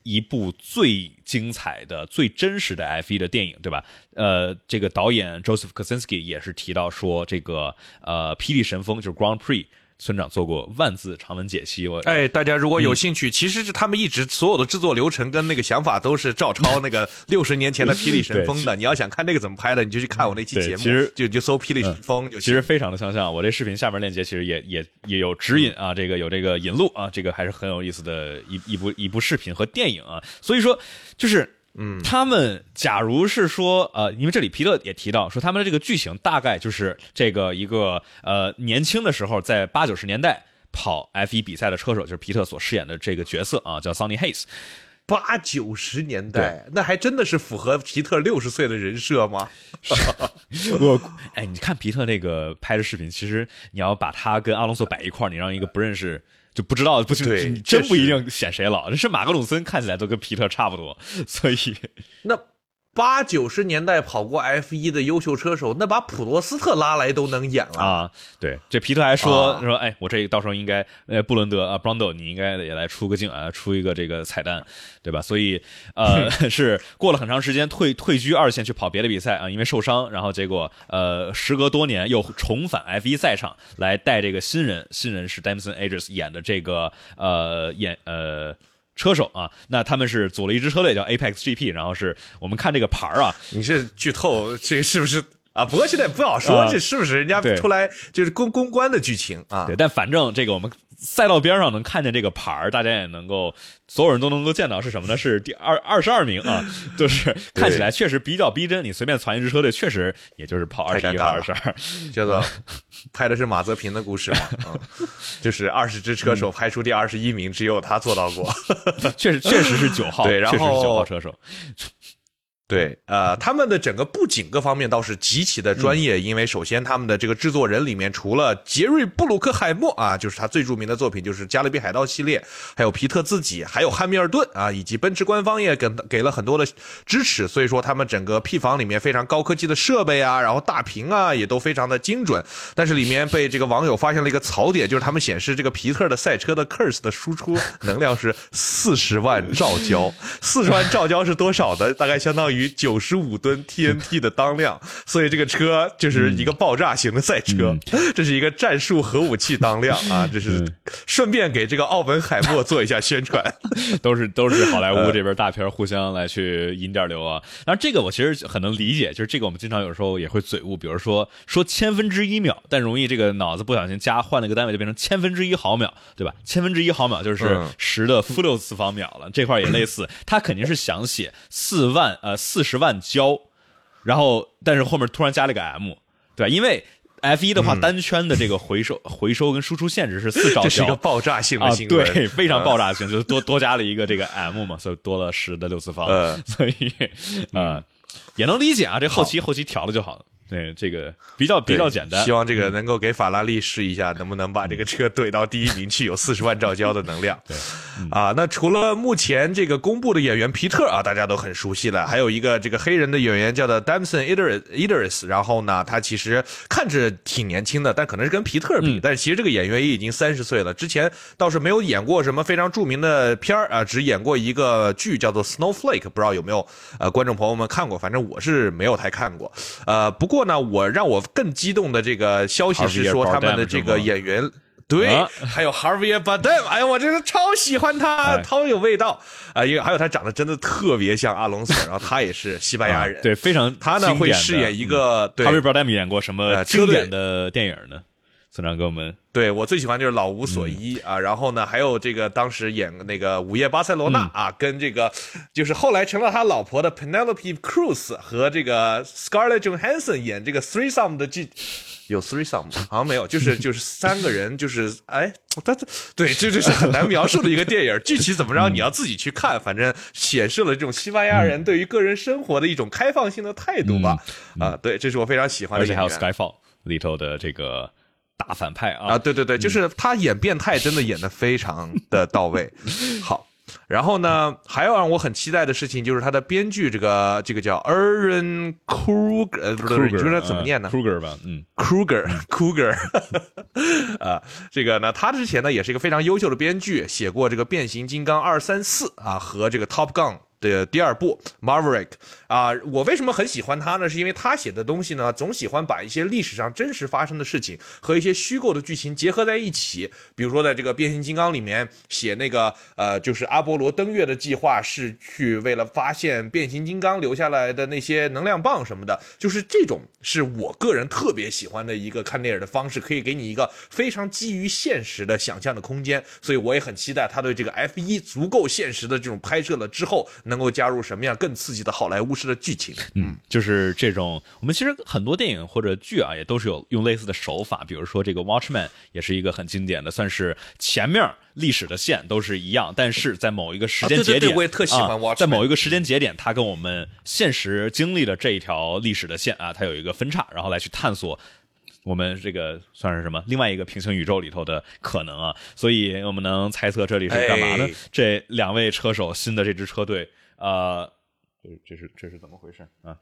一部最精彩的、最真实的 F 一的电影，对吧？呃，这个导演 Joseph Kosinski 也是提到说，这个呃，《霹雳神风》就是 Grand Prix。村长做过万字长文解析，我哎，大家如果有兴趣，其实是他们一直所有的制作流程跟那个想法都是照抄那个 六十年前的《霹雳神风》的。你要想看那个怎么拍的，你就去看我那期节目，其实就就搜《霹雳神风》就。其实非常的相像，我这视频下面链接其实也也也有指引啊，这个有这个引路啊，这个还是很有意思的一一部一部视频和电影啊，所以说就是。嗯，他们假如是说，呃，因为这里皮特也提到说，他们的这个剧情大概就是这个一个呃年轻的时候在八九十年代跑 F 一比赛的车手，就是皮特所饰演的这个角色啊，叫 Sonny Hayes。八九十年代，那还真的是符合皮特六十岁的人设吗？我哎，你看皮特那个拍的视频，其实你要把他跟阿隆索摆一块儿，你让一个不认识就不知道不对你真不一定显谁老。这是马格鲁森看起来都跟皮特差不多，所以 那八九十年代跑过 F 一的优秀车手，那把普罗斯特拉来都能演了。啊，对，这皮特还说、啊说，哎，我这到时候应该，呃，布伦德啊，Brando，你应该也来出个镜啊，出一个这个彩蛋，对吧？所以，呃，是过了很长时间退退居二线去跑别的比赛啊，因为受伤，然后结果呃，时隔多年又重返 F 一赛场来带这个新人，新人是 Damson Ages 演的这个呃演呃。车手啊，那他们是组了一支车队叫 Apex GP，然后是我们看这个牌儿啊，你是剧透，这是不是啊？不过现在不好说，啊这是不是人家出来就是公公关的剧情啊对，？但反正这个我们赛道边上能看见这个牌儿，大家也能够，所有人都能够见到是什么呢？是第二二十二名啊，就是看起来确实比较逼真。你随便传一支车队，确实也就是跑二十一二十二。叫做 拍的是马泽平的故事嘛？啊，就是二十支车手嗯排出第二十一名，只有他做到过。确实确实是九号，对然确实是九号车手。对，呃，他们的整个布景各方面倒是极其的专业，因为首先他们的这个制作人里面，除了杰瑞·布鲁克海默啊，就是他最著名的作品就是《加勒比海盗》系列，还有皮特自己，还有汉密尔顿啊，以及奔驰官方也给给了很多的支持，所以说他们整个 P 房里面非常高科技的设备啊，然后大屏啊也都非常的精准，但是里面被这个网友发现了一个槽点，就是他们显示这个皮特的赛车的 Curse 的输出能量是四十万兆焦，四十万兆焦是多少的？大概相当于九十五吨 TNT 的当量，所以这个车就是一个爆炸型的赛车，这是一个战术核武器当量啊！这是顺便给这个奥本海默做一下宣传。都是都是好莱呃坞这边大片互相来去引点流啊。当然，这个我其实很能理解，就是这个我们经常有时候也会嘴误，比如说说千分之一秒，但容易这个脑子不小心加换了个单位就变成千分之一毫秒，对吧？千分之一毫秒就是嗯十的负六次方秒了，这块也类似，他肯定是想写四万呃四十万焦，然后但是后面突然加了个 m，对吧？因为 F 一的话，单圈的这个回收、回收跟输出限制是四兆嗯这是一个焦，爆炸性的啊，新闻，对，非常嗯爆炸性，就是多多加了一个这个 m 嘛，所以多了十的六次方，嗯所以呃也能理解啊，这后期后期调了就好了。对，这个比较比较简单希。望这个能够给法拉利试一下，能不能把这个车怼到第一名去，有四十万兆焦的能量。对，啊，那除了目前这个公布的演员皮特啊，大家都很熟悉了，还有一个这个黑人的演员叫做 Damson Idris Idris，然后呢，他其实看着挺年轻的，但可能是跟皮特比，但是其实这个演员也已经三十岁了，之前倒是没有演过什么非常著名的片儿啊，只演过一个剧叫做 Snowflake，不知道有没有呃观众朋友们看过，反正我是没有太看过。呃，不过呢，我让我更激动的这个消息是说他们的这个演员。对啊，还有 Harvey Bardem，哎呀，我真的超喜欢他，哎超有味道啊！因为还有他长得真的特别像阿隆索，然后他也是西班牙人，啊对，非常他呢会饰演一个对哈维·布莱姆演过什么经典的电影呢？村长给我们对我最喜欢就是老无所依、啊，然后呢，还有这个当时演那个《午夜巴塞罗那》啊，跟这个就是后来成了他老婆的 Penelope Cruz 和这个 Scarlett Johansson 演这个 threesome 的剧。有 threesome 吗好像没有，就是 就是三个人，就是哎，他这对这这是很难描述的一个电影，具体怎么着你要自己去看，反正显示了这种西班牙人对于个人生活的一种开放性的态度吧。啊，对，这是我非常喜欢的而且还有。Skyfall 里头的这个大反派啊，啊，对对对，就是他演变态真的演的非常的到位。好，然后呢，还要让我很期待的事情就是他的编剧，这个这个叫 Aaron Kruger，呃，不是，你说他怎么念呢？？Kruger 吧，嗯，Kruger，Kruger，啊，这个呢，他之前呢也是一个非常优秀的编剧，写过这个《变形金刚二三四》啊和这个《Top Gun》。的第二部《Maverick》啊，我为什么很喜欢他呢？是因为他写的东西呢，总喜欢把一些历史上真实发生的事情和一些虚构的剧情结合在一起。比如说，在这个《变形金刚》里面写那个呃，就是阿波罗登月的计划是去为了发现变形金刚留下来的那些能量棒什么的，就是这种是我个人特别喜欢的一个看电影的方式，可以给你一个非常基于现实的想象的空间。所以我也很期待他对这个 F 一足够现实的这种拍摄了之后。够加入什么样更刺激的好莱坞式的剧情。嗯，就是这种，我们其实很多电影或者剧啊，也都是有用类似的手法，比如说这个《Watchman》也是一个很经典的，算是前面历史的线都是一样，但是在某一个时间节点，我也特喜欢《Watchman》。在某一个时间节点，它跟我们现实经历的这一条历史的线啊，它有一个分叉，然后来去探索。我们这个算是什么？另外一个平行宇宙里头的可能啊，所以我们能猜测这里是干嘛呢？这两位车手新的这支车队，呃，这这是这是怎么回事啊？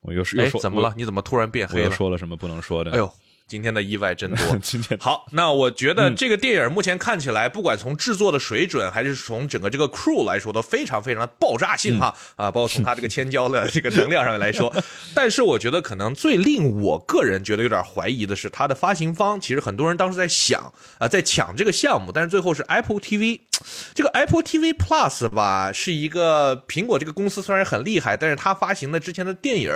我又是又说怎么了？你怎么突然变黑了？说了什么不能说的？哎呦！今天的意外真多。今天好，那我觉得这个电影目前看起来，不管从制作的水准，还是从整个这个 crew 来说，都非常非常的爆炸性哈啊，包括从它这个千焦的这个能量上面来说。但是我觉得可能最令我个人觉得有点怀疑的是，它的发行方其实很多人当时在想啊，在抢这个项目，但是最后是 Apple TV。这个 Apple TV Plus 吧，是一个苹果这个公司虽然很厉害，但是它发行的之前的电影，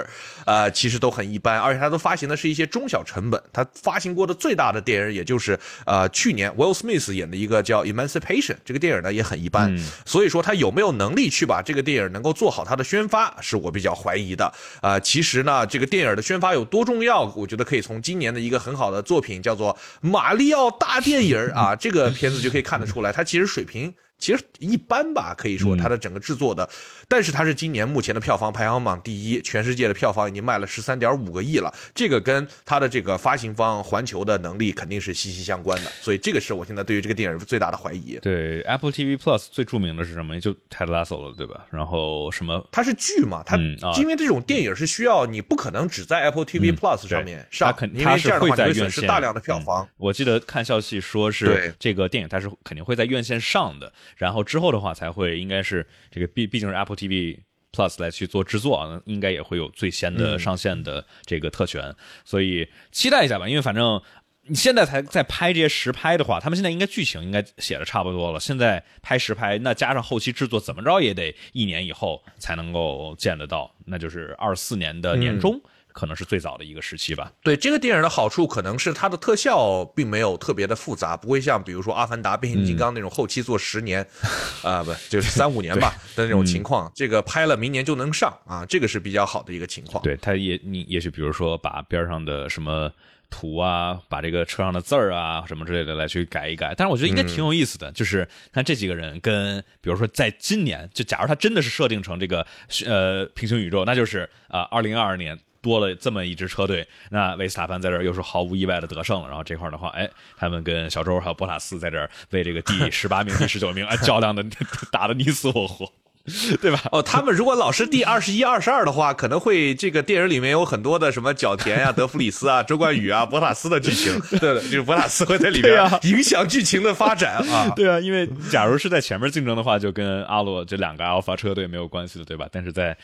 呃，其实都很一般，而且它都发行的是一些中小成本。它发行过的最大的电影，也就是呃去年 Will Smith 演的一个叫 Emancipation，这个电影呢也很一般。所以说它有没有能力去把这个电影能够做好它的宣发，是我比较怀疑的。啊，其实呢，这个电影的宣发有多重要，我觉得可以从今年的一个很好的作品叫做《马里奥大电影》啊这个片子就可以看得出来，它其实水平。平其实一般吧，可以说它的整个制作的，但是它是今年目前的票房排行榜第一，全世界的票房已经卖了十三点五个亿了。这个跟它的这个发行方环球的能力肯定是息息相关的，所以这个是我现在对于这个电影最大的怀疑。对，Apple TV Plus 最著名的是什么？就 Ted Lasso 了，对吧？然后什么？它是剧嘛？它因为这种电影是需要你不可能只在 Apple TV Plus 上面上，因为这样的话会损失大量的票房。我记得看消息说是这个电影它是肯定会在院线上的。然后之后的话才会应该是这个毕毕竟是 Apple TV Plus 来去做制作啊，应该也会有最先的上线的这个特权，所以期待一下吧。因为反正你现在才在拍这些实拍的话，他们现在应该剧情应该写的差不多了。现在拍实拍，那加上后期制作，怎么着也得一年以后才能够见得到，那就是二四年的年中。可能是最早的一个时期吧。对这个电影的好处，可能是它的特效并没有特别的复杂，不会像比如说《阿凡达》《变形金刚》那种后期做十年，啊不就是三五年吧的那种情况。这个拍了明年就能上啊，这个是比较好的一个情况。对，它也你也许比如说把边上的什么图啊，把这个车上的字儿啊什么之类的来去改一改。但是我觉得应该挺有意思的，就是看这几个人跟比如说在今年，就假如他真的是设定成这个呃平行宇宙，那就是啊二零二二年。多了这么一支车队，那维斯塔潘在这儿又是毫无意外的得胜了。然后这块的话，哎，他们跟小周还有博塔斯在这儿为这个第十八名、第十九名啊 较量的，打的你死我活。对吧？哦，他们如果老是第二十一、二十二的话，可能会这个电影里面有很多的什么角田呀、德弗里斯啊、周冠宇啊、博塔斯的剧情。对，就是博塔斯会在里面影响剧情的发展啊。对啊，因为假如是在前面竞争的话，就跟阿洛这两个 Alpha 车队没有关系的，对吧？但是在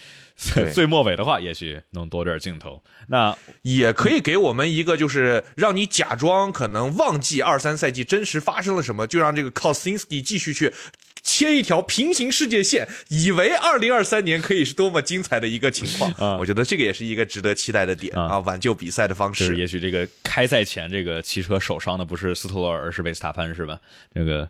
最末尾的话，也许能多点镜头。那也可以给我们一个，就是让你假装可能忘记二三赛季真实发生了什么，就让这个 Kosinski 继续去。切一条平行世界线，以为二零二三年可以是多么精彩的一个情况啊！我觉得这个也是一个值得期待的点啊！挽救比赛的方式，也许这个开赛前这个汽车受伤的不是斯托尔，而是维斯塔潘，是吧？这个，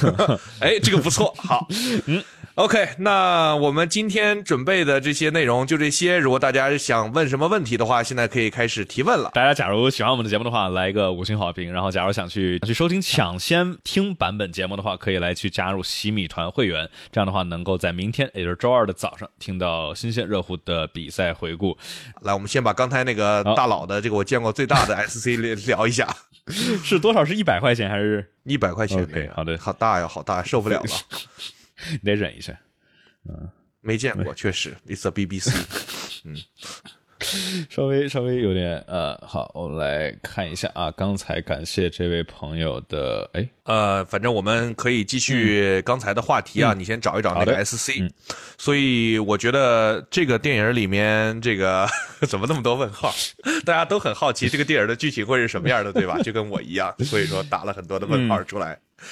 哎，这个不错，好，嗯。OK，那我们今天准备的这些内容就这些。如果大家想问什么问题的话，现在可以开始提问了。大家假如喜欢我们的节目的话，来一个五星好评。然后，假如想去去收听抢先听版本节目的话，可以来去加入洗米团会员。这样的话，能够在明天，也就是周二的早上，听到新鲜热乎的比赛回顾。来，我们先把刚才那个大佬的这个我见过最大的 SC 聊一下，是多少？是一百块钱还是？一百块钱。OK，好的，好大呀，好大，受不了了。你得忍一下，嗯，没见过，确实，It's a BBC，嗯，稍微稍微有点，呃，好，我们来看一下啊，刚才感谢这位朋友的，哎，呃，反正我们可以继续刚才的话题啊，你先找一找那个 SC，所以我觉得这个电影里面这个 怎么那么多问号，大家都很好奇这个电影的剧情会是什么样的，对吧？就跟我一样，所以说打了很多的问号出来。嗯，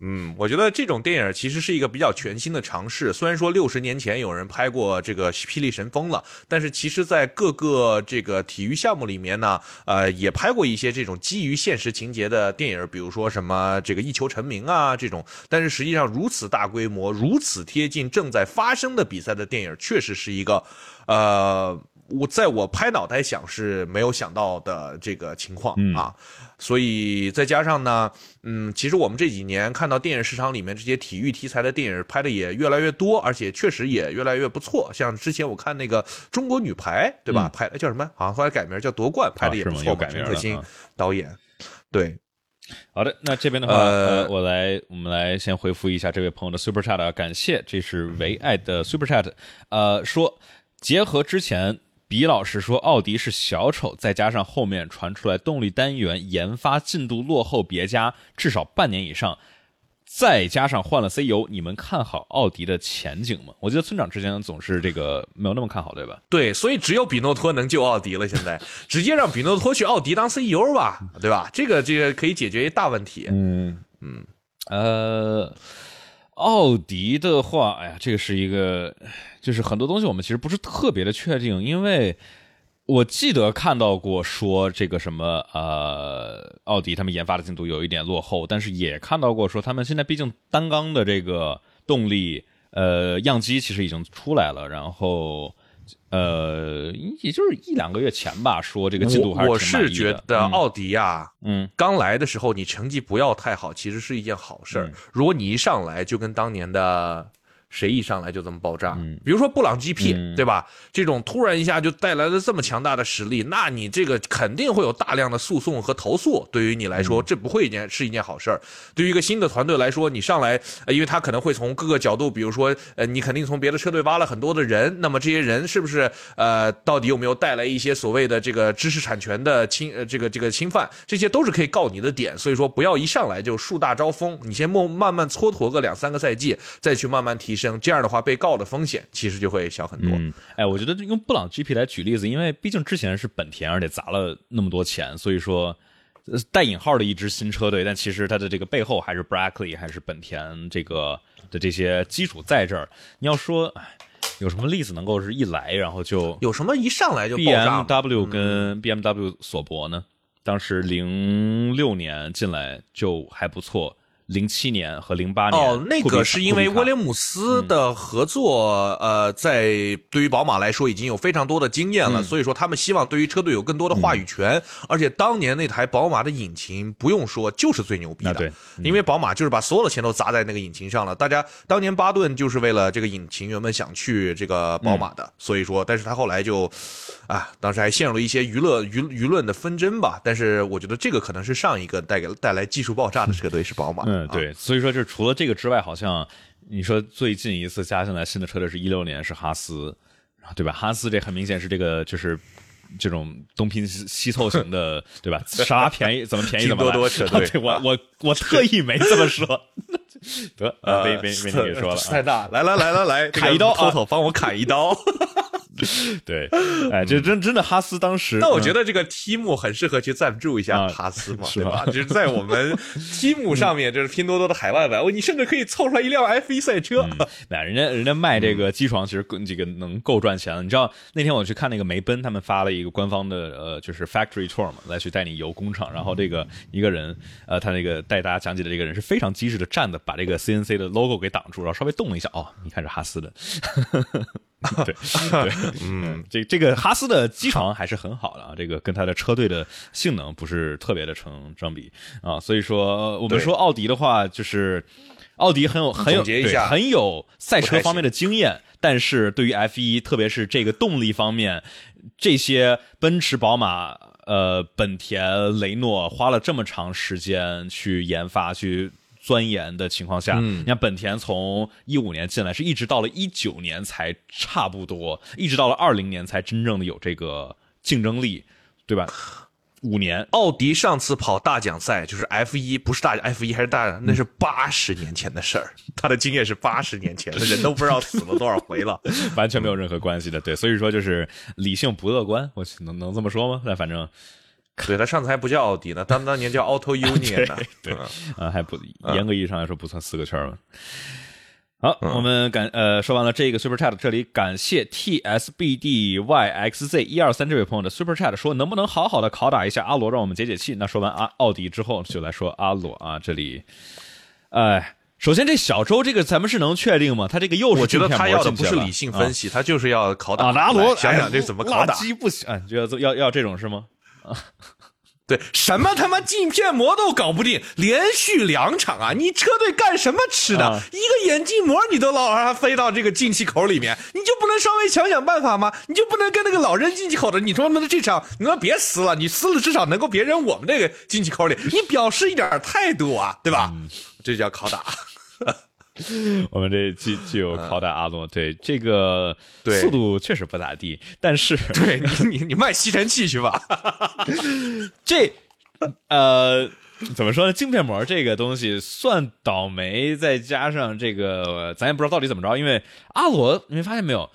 嗯我觉得这种电影其实是一个比较全新的尝试。虽然说六十年前有人拍过这个《霹雳神风》了，但是其实，在各个这个体育项目里面呢，呃，也拍过一些这种基于现实情节的电影，比如说什么这个《一球成名》啊这种。但是实际上，如此大规模、如此贴近正在发生的比赛的电影，确实是一个，呃。我在我拍脑袋想是没有想到的这个情况啊，所以再加上呢，嗯，其实我们这几年看到电影市场里面这些体育题材的电影拍的也越来越多，而且确实也越来越不错。像之前我看那个《中国女排》，对吧？拍的叫什么？好像后来改名叫夺冠，拍的也不错。陈可辛导演，对。好的，那这边的话，呃，我来，我们来先回复一下这位朋友的 Super Chat 啊，感谢，这是唯爱的 Super Chat，呃，说结合之前。比老师说，奥迪是小丑，再加上后面传出来动力单元研发进度落后别家至少半年以上，再加上换了 CEO，你们看好奥迪的前景吗？我记得村长之前总是这个没有那么看好，对吧？对，所以只有比诺托能救奥迪了。现在直接让比诺托去奥迪当 CEO 吧，对吧？这个这个可以解决一大问题。嗯嗯，呃。奥迪的话，哎呀，这个是一个，就是很多东西我们其实不是特别的确定，因为我记得看到过说这个什么呃，奥迪他们研发的进度有一点落后，但是也看到过说他们现在毕竟单缸的这个动力呃样机其实已经出来了，然后。呃，也就是一两个月前吧，说这个进度还是我是觉得奥迪呀，嗯，刚来的时候你成绩不要太好，其实是一件好事儿。如果你一上来就跟当年的。谁一上来就这么爆炸？比如说布朗 GP，对吧？这种突然一下就带来了这么强大的实力，那你这个肯定会有大量的诉讼和投诉。对于你来说，这不会一件是一件好事儿。对于一个新的团队来说，你上来，因为他可能会从各个角度，比如说，呃，你肯定从别的车队挖了很多的人，那么这些人是不是呃，到底有没有带来一些所谓的这个知识产权的侵呃这个这个侵犯？这些都是可以告你的点。所以说，不要一上来就树大招风，你先慢慢慢蹉跎个两三个赛季，再去慢慢提升。这样的话，被告的风险其实就会小很多。哎，我觉得用布朗 GP 来举例子，因为毕竟之前是本田，而且砸了那么多钱，所以说带引号的一支新车队，但其实它的这个背后还是 Brackley，还是本田这个的这些基础在这儿。你要说有什么例子能够是一来然后就有什么一上来就 BMW 跟 BMW 索博呢？当时零六年进来就还不错。零七年和零八年哦，那个是因为威廉姆斯的合作，呃，在对于宝马来说已经有非常多的经验了，所以说他们希望对于车队有更多的话语权。而且当年那台宝马的引擎不用说就是最牛逼的，对，因为宝马就是把所有的钱都砸在那个引擎上了。大家当年巴顿就是为了这个引擎原本想去这个宝马的，所以说，但是他后来就啊，当时还陷入了一些娱乐舆舆论的纷争吧。但是我觉得这个可能是上一个带给带来技术爆炸的车队是宝马。嗯，对，所以说，这除了这个之外，好像你说最近一次加进来新的车队是一六年，是哈斯，对吧？哈斯这很明显是这个就是这种东拼西凑型的，对吧？啥便宜怎么便宜怎么多多车队。我我我特意没这么说，得没没没你说了，太大，来来来来来，砍一刀，偷偷帮我砍一刀。对，哎，这真真的哈斯当时，那我觉得这个 Team 很适合去赞助一下哈斯嘛，对吧？就是在我们 Team 上面，就是拼多多的海外版，你甚至可以凑出来一辆 F 一赛车。那人家人家卖这个机床，其实这个能够赚钱了。你知道那天我去看那个梅奔，他们发了一个官方的呃，就是 Factory Tour 嘛，来去带你游工厂。然后这个一个人，呃，他那个带大家讲解的这个人是非常机智的，站的把这个 CNC 的 logo 给挡住，然后稍微动了一下，哦，你看是哈斯的。对 对，嗯，这这个哈斯的机床还是很好的啊，这个跟它的车队的性能不是特别的成正比啊，所以说我们说奥迪的话，就是奥迪很有很有很有赛车方面的经验，但是对于 F 一，特别是这个动力方面，这些奔驰、宝马、呃本田、雷诺花了这么长时间去研发去。钻研的情况下，你看本田从一五年进来，是一直到了一九年才差不多，一直到了二零年才真正的有这个竞争力，对吧？五年，奥迪上次跑大奖赛就是 F 一，不是大 F 一还是大，那是八十年前的事儿，他的经验是八十年前的 人都不知道死了多少回了，完全没有任何关系的。对，所以说就是理性不乐观，我能能这么说吗？那反正。对，它上次还不叫奥迪呢，当当年叫 Auto Union 呢。对啊，还不严格意义上来说不算四个圈嘛。好，我们感呃说完了这个 Super Chat，这里感谢 T S B D Y X Z 一二三这位朋友的 Super Chat，说能不能好好的拷打一下阿罗，让我们解解气。那说完阿奥迪之后，就来说阿罗啊，这里，哎。首先，这小周这个咱们是能确定吗？他这个又是我觉得他要的不是理性分析，他就是要拷打阿罗。想想这怎么拷打？不行，就要要要这种是吗？啊，对，什么他妈镜片膜都搞不定，连续两场啊！你车队干什么吃的？一个眼镜膜你都老让它飞到这个进气口里面，你就不能稍微想想办法吗？你就不能跟那个老扔进气口的？你说那这场你说别撕了，你撕了至少能够别扔我们这个进气口里，你表示一点态度啊，对吧？这叫拷打。我们这既既 有拷打阿诺，对这个速度确实不咋地，但是 对你你你卖吸尘器去吧。这呃怎么说呢？镜片膜这个东西算倒霉，再加上这个咱也不知道到底怎么着，因为阿罗你没发现没有，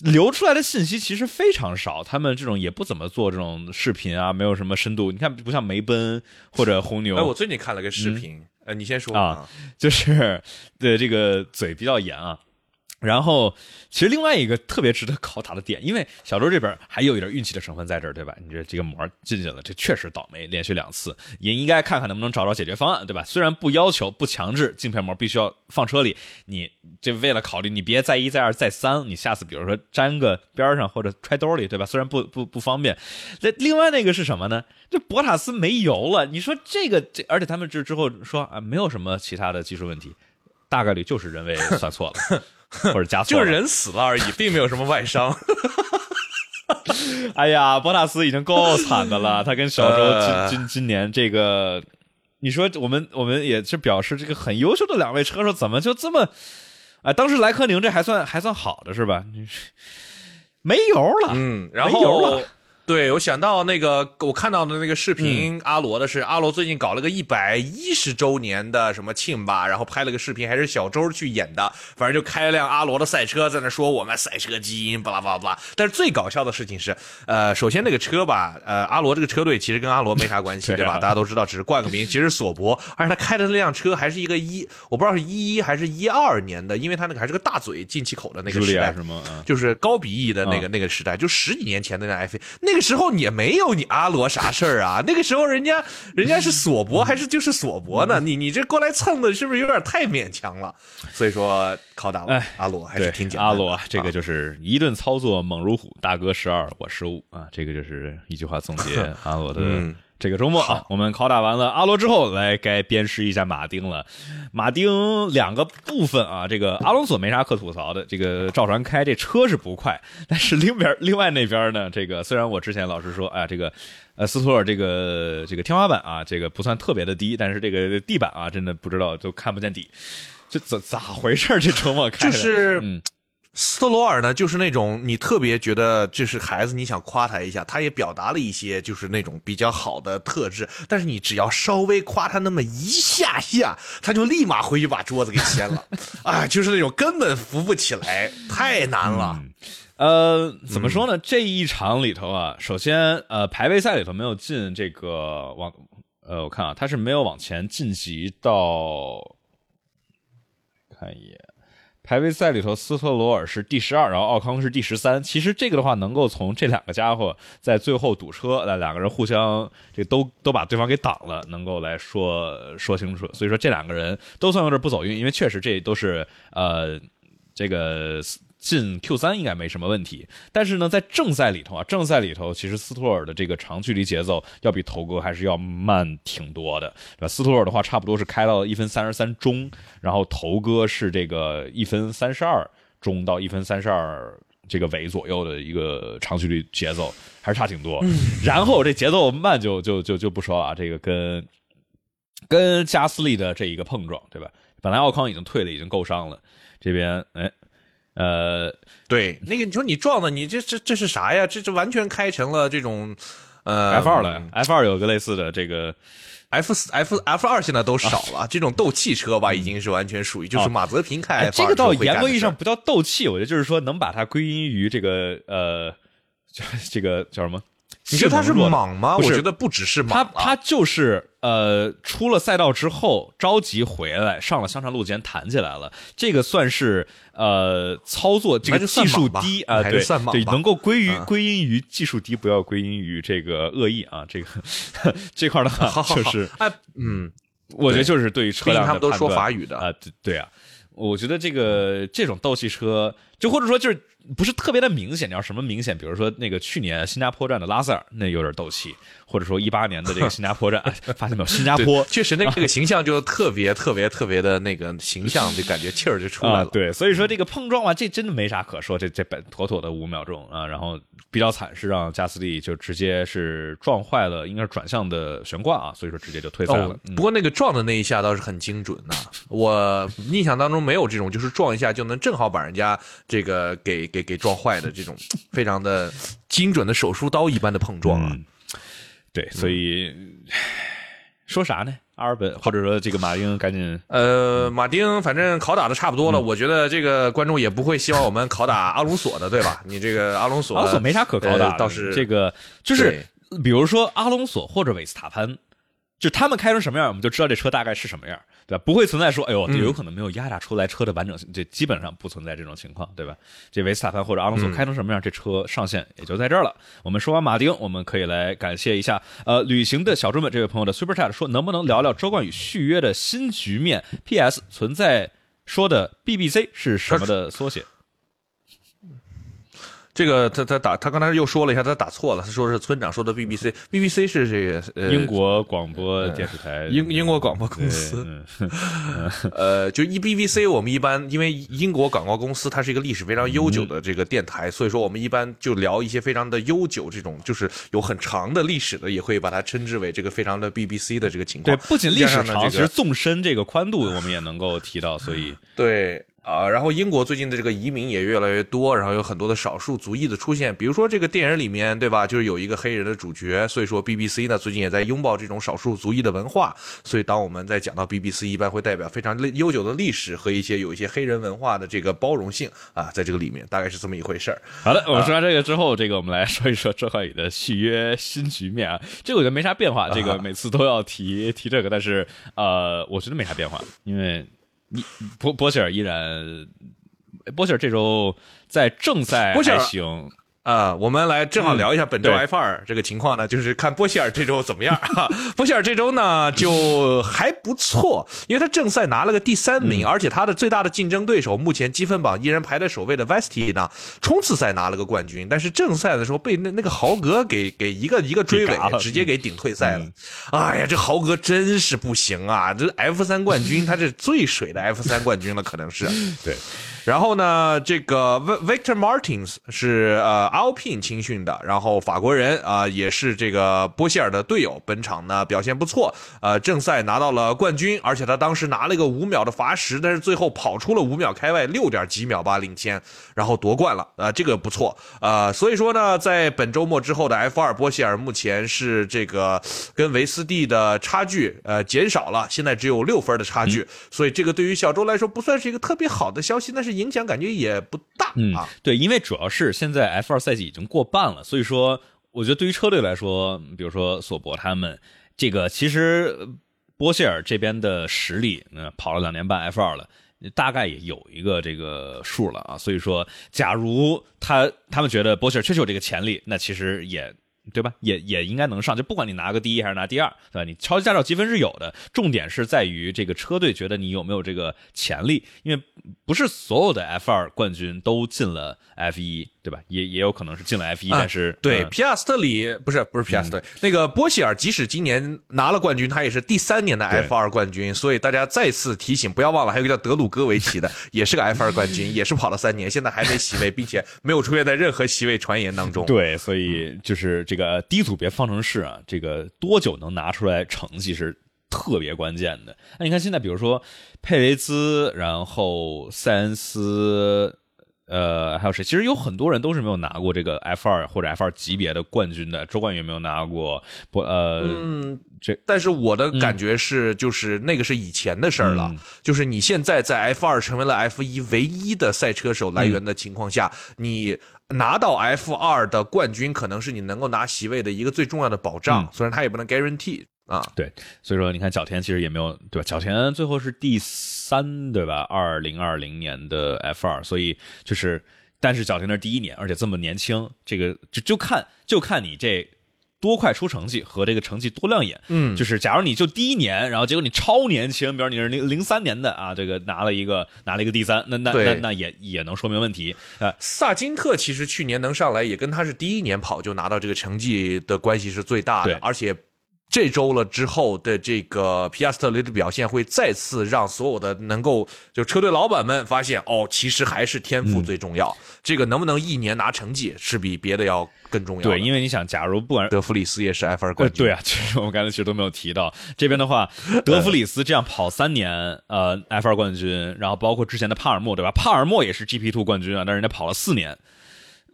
流出来的信息其实非常少，他们这种也不怎么做这种视频啊，没有什么深度。你看不像梅奔或者红牛。哎，我最近看了个视频。呃，你先说啊，就是对这个嘴比较严啊。然后，其实另外一个特别值得考察的点，因为小周这边还有一点运气的成分在这儿，对吧？你这这个膜进去了，这确实倒霉，连续两次，也应该看看能不能找找解决方案，对吧？虽然不要求、不强制镜片膜必须要放车里，你这为了考虑，你别再一、再二、再三，你下次比如说粘个边上或者揣兜里，对吧？虽然不不不方便。那另外那个是什么呢？这博塔斯没油了，你说这个这，而且他们之之后说啊，没有什么其他的技术问题，大概率就是人为算错了。或者加速，就是人死了而已，并没有什么外伤。哎呀，博纳斯已经够惨的了，他跟小周今今今年这个，你说我们我们也是表示这个很优秀的两位车手，怎么就这么？哎，当时莱科宁这还算还算好的是吧？没油了，嗯，然后没油了。对，我想到那个我看到的那个视频，阿罗的是阿罗最近搞了个一百一十周年的什么庆吧，然后拍了个视频，还是小周去演的，反正就开了辆阿罗的赛车，在那说我们赛车基因，巴拉巴拉巴拉。但是最搞笑的事情是，呃，首先那个车吧，呃，阿罗这个车队其实跟阿罗没啥关系，对吧？大家都知道，只是冠个名，其实索博，而且他开的那辆车还是一个一，我不知道是一一还是一二年的，因为他那个还是个大嘴进气口的那个时代，什么、啊？就是高鼻翼的那个那个时代，就十几年前的那辆 F，那。那个时候也没有你阿罗啥事儿啊？那个时候人家人家是索博还是就是索博呢？你你这过来蹭的是不是有点太勉强了？所以说靠打了，阿罗还是挺简单。阿罗这个就是一顿操作猛如虎，大哥十二我十五啊，这个就是一句话总结 阿罗的。这个周末啊，我们拷打完了阿罗之后，来该鞭尸一下马丁了。马丁两个部分啊，这个阿隆索没啥可吐槽的，这个赵传开这车是不快，但是另边另外那边呢，这个虽然我之前老是说，哎，这个呃斯托尔这个这个天花板啊，这个不算特别的低，但是这个地板啊，真的不知道都看不见底，这咋咋回事？这周末开的就是嗯。斯特罗尔呢，就是那种你特别觉得这是孩子，你想夸他一下，他也表达了一些就是那种比较好的特质，但是你只要稍微夸他那么一下下，他就立马回去把桌子给掀了，啊，就是那种根本扶不起来，太难了。呃，怎么说呢？这一场里头啊，首先呃排位赛里头没有进这个往，呃，我看啊，他是没有往前晋级到，看一眼。排位赛里头，斯特罗尔是第十二，然后奥康是第十三。其实这个的话，能够从这两个家伙在最后堵车，那两个人互相这都都把对方给挡了，能够来说说清楚。所以说这两个人都算有点不走运，因为确实这都是呃这个。进 Q 三应该没什么问题，但是呢，在正赛里头啊，正赛里头其实斯托尔的这个长距离节奏要比头哥还是要慢挺多的，对吧？斯托尔的话差不多是开到一分三十三中，然后头哥是这个一分三十二中到一分三十二这个尾左右的一个长距离节奏，还是差挺多。然后这节奏慢就就就就不说了，这个跟跟加斯利的这一个碰撞，对吧？本来奥康已经退了，已经够伤了，这边哎。呃，对，那个你说你撞的，你这这这是啥呀？这这完全开成了这种，呃，F 二了，F 二有个类似的这个，F 四 F F 二现在都少了，这种斗气车吧，已经是完全属于就是马泽平开，这个到严格意义上不叫斗气，我觉得就是说能把它归因于这个呃，这个叫什么你觉得他是莽吗？我觉得不只是莽他啊，他就是呃，出了赛道之后着急回来，上了香肠路肩弹起来了，这个算是呃操作这个技术低啊，对能够归于嗯。归因于技术低，不要归因于这个恶意啊，这个 这块儿的好话就是哎，嗯，我觉得就是对于车辆他们都说法语的。啊，对对啊，我觉得这个这种斗气车，就或者说就是不是特别的明显。你要什么明显？比如说那个去年新加坡站的拉塞尔，那有点斗气，或者说一八年的这个新加坡站，哎 发现没有？新加坡确实那个形象就特别特别特别的那个形象，就感觉气儿就出来了。，啊对，所以说这个碰撞啊，这真的没啥可说，这这本妥妥的五秒钟啊，然后比较惨是让加斯利就直接是撞坏了，应该是转向的悬挂啊，所以说直接就退赛了。不过那个撞的那一下倒是很精准呐、我印象当中没有这种，就是撞一下就能正好把人家这个给给给撞坏的这种非常的精准的手术刀一般的碰撞啊。嗯对，所以、说啥呢？阿尔本或者说这个马丁赶紧呃，马丁反正拷打的差不多了，嗯我觉得这个观众也不会希望我们拷打阿隆索的，对吧？你这个阿隆索，阿隆索没啥可拷打的，呃倒是这个就是比如说阿隆索或者韦斯塔潘，就他们开成什么样，我们就知道这车大概是什么样，对吧？不会存在说，哎呦，嗯有可能没有压榨出来车的完整性，这基本上不存在这种情况，对吧？这维斯塔潘或者阿隆索嗯开成什么样，这车上线也就在这儿了。我们说完马丁，我们可以来感谢一下，呃，旅行的小猪们这位朋友的 Super Chat 说，能不能聊聊周冠宇续约的新局面？P.S. 存在说的 BBC 是什么的缩写？这个他他打他刚才又说了一下，他打错了，他说是村长说的 BBC，BBC 是这个呃英国广播电视台，英英国广播公司。嗯 呃，就 E BBC，我们一般因为英国广告公司它是一个历史非常悠久的这个电台，所以说我们一般就聊一些非常的悠久这种就是有很长的历史的，也会把它称之为这个非常的 BBC 的这个情况对，况。不仅历史长，这个其实纵深这个宽度我们也能够提到，所以对啊，然后英国最近的这个移民也越来越多，然后有很多的少数族裔的出现，比如说这个电影里面，对吧？就是有一个黑人的主角，所以说 BBC 呢最近也在拥抱这种少数族裔的文化，所以当我们在讲到 BBC，一般会代表非常悠久的历史和一些有一些黑人文化的这个包容性啊，在这个里面大概是这么一回事儿。好的，我们说完这个之后，这个我们来说一说周浩宇的续约新局面啊。这个我觉得没啥变化，这个每次都要提提这个，但是呃，我觉得没啥变化，因为你波波希尔依然，波希尔这周在正赛还行，啊，我们来正好聊一下本周 F 二这个情况呢，就是看波希尔这周怎么样哈。波希尔这周呢就还不错，因为他正赛拿了个第三名，而且他的最大的竞争对手目前积分榜依然排在首位的 Vesti 呢，冲刺赛拿了个冠军，但是正赛的时候被那那个豪格给给一个一个追尾直接给顶退赛了。哎呀，这豪格真是不行啊！这 F 三冠军，他这最水的 F 三冠军了，可能是。对，然后呢，这个 Vi- Victor Martins 是呃 Alpine 青训的，然后法国人啊、也是这个波希尔的队友，本场呢表现不错，呃正赛拿到了冠军，而且他当时拿了一个五秒的罚时，但是最后跑出了五秒开外，六点几秒吧领先，然后夺冠了，啊、这个不错，呃所以说呢，在本周末之后的 F 二波希尔目前是这个跟维斯蒂的差距呃减少了，现在只有六分的差距，所以这个对于小周来说不算是一个特别好的消息，但是影响感觉也不大、嗯啊。，对，因为主要是现在 F 二赛季已经过半了，所以说我觉得对于车队来说，比如说索博他们这个，其实呃波希尔这边的实力，嗯，跑了两年半 F 二了。大概也有一个这个数了啊，所以说，假如他他们觉得波希尔确实有这个潜力，那其实也对吧？也也应该能上，就不管你拿个第一还是拿第二，对吧？你超级驾照积分是有的，重点是在于这个车队觉得你有没有这个潜力，因为不是所有的 F 二冠军都进了 F 一，对吧？也也有可能是进了 F 一、啊但是对，嗯皮亚斯特里不是不是皮亚斯特里，那个波希尔即使今年拿了冠军，他也是第三年的 F 二冠军，所以大家再次提醒，不要忘了，还有一个叫德鲁戈维奇的，也是个 F 二冠军，也是跑了三年，现在还没席位，并且没有出现在任何席位传言当中。对，所以就是这个低组别方程式啊，这个多久能拿出来成绩是特别关键的。那你看现在，比如说佩雷兹，然后塞恩斯，呃，还有谁？其实有很多人都是没有拿过这个 F 二或者 F 二级别的冠军的。周冠宇没有拿过，不，呃，嗯，这但是我的感觉是，就是那个是以前的事儿了。嗯就是你现在在 F 二成为了 F 一唯一的赛车手来源的情况下，你拿到 F 二的冠军，可能是你能够拿席位的一个最重要的保障。嗯虽然他也不能 guarantee 啊。对，所以说你看角田其实也没有对吧？角田最后是第三对吧？二零二零年的 F 二，所以就是，但是角田那是第一年，而且这么年轻，这个就就看就看你这多快出成绩和这个成绩多亮眼。嗯就是假如你就第一年，然后结果你超年轻，比如你是零零三年的啊，这个拿了一个拿了一个第三，那那那那也也能说明问题啊。萨金特其实去年能上来，也跟他是第一年跑就拿到这个成绩的关系是最大的，而且。这周了之后的这个皮亚斯特雷的表现，会再次让所有的能够就车队老板们发现，哦，其实还是天赋最重要。这个能不能一年拿成绩，是比别的要更重要的。对，因为你想，假如不管德弗里斯也是 F 二呃，冠军，对啊，其实我们刚才其实都没有提到这边的话，德弗里斯这样跑三年，呃，F 二冠军，然后包括之前的帕尔默，对吧？帕尔默也是 GP Two 冠军啊，但是人家跑了四年，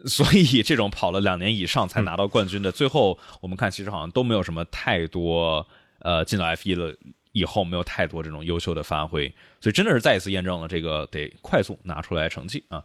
所以这种跑了两年以上才拿到冠军的，最后我们看其实好像都没有什么太多，呃，进到 F 一了以后没有太多这种优秀的发挥，所以真的是再一次验证了这个得快速拿出来成绩啊。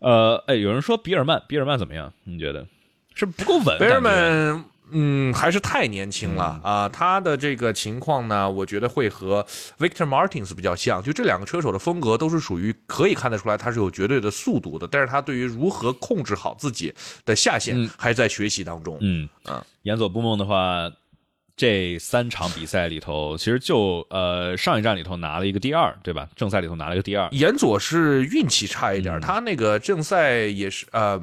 呃，哎，有人说比尔曼，比尔曼怎么样？你觉得是不够稳？比尔曼，嗯，还是太年轻了啊、他的这个情况呢，我觉得会和 Victor Martins 比较像，就这两个车手的风格都是属于可以看得出来他是有绝对的速度的，但是他对于如何控制好自己的下限还在学习当中。嗯啊，岩佐布梦的话，这三场比赛里头，其实就呃上一站里头拿了一个第二，对吧？正赛里头拿了一个第二。岩佐是运气差一点，嗯他那个正赛也是呃。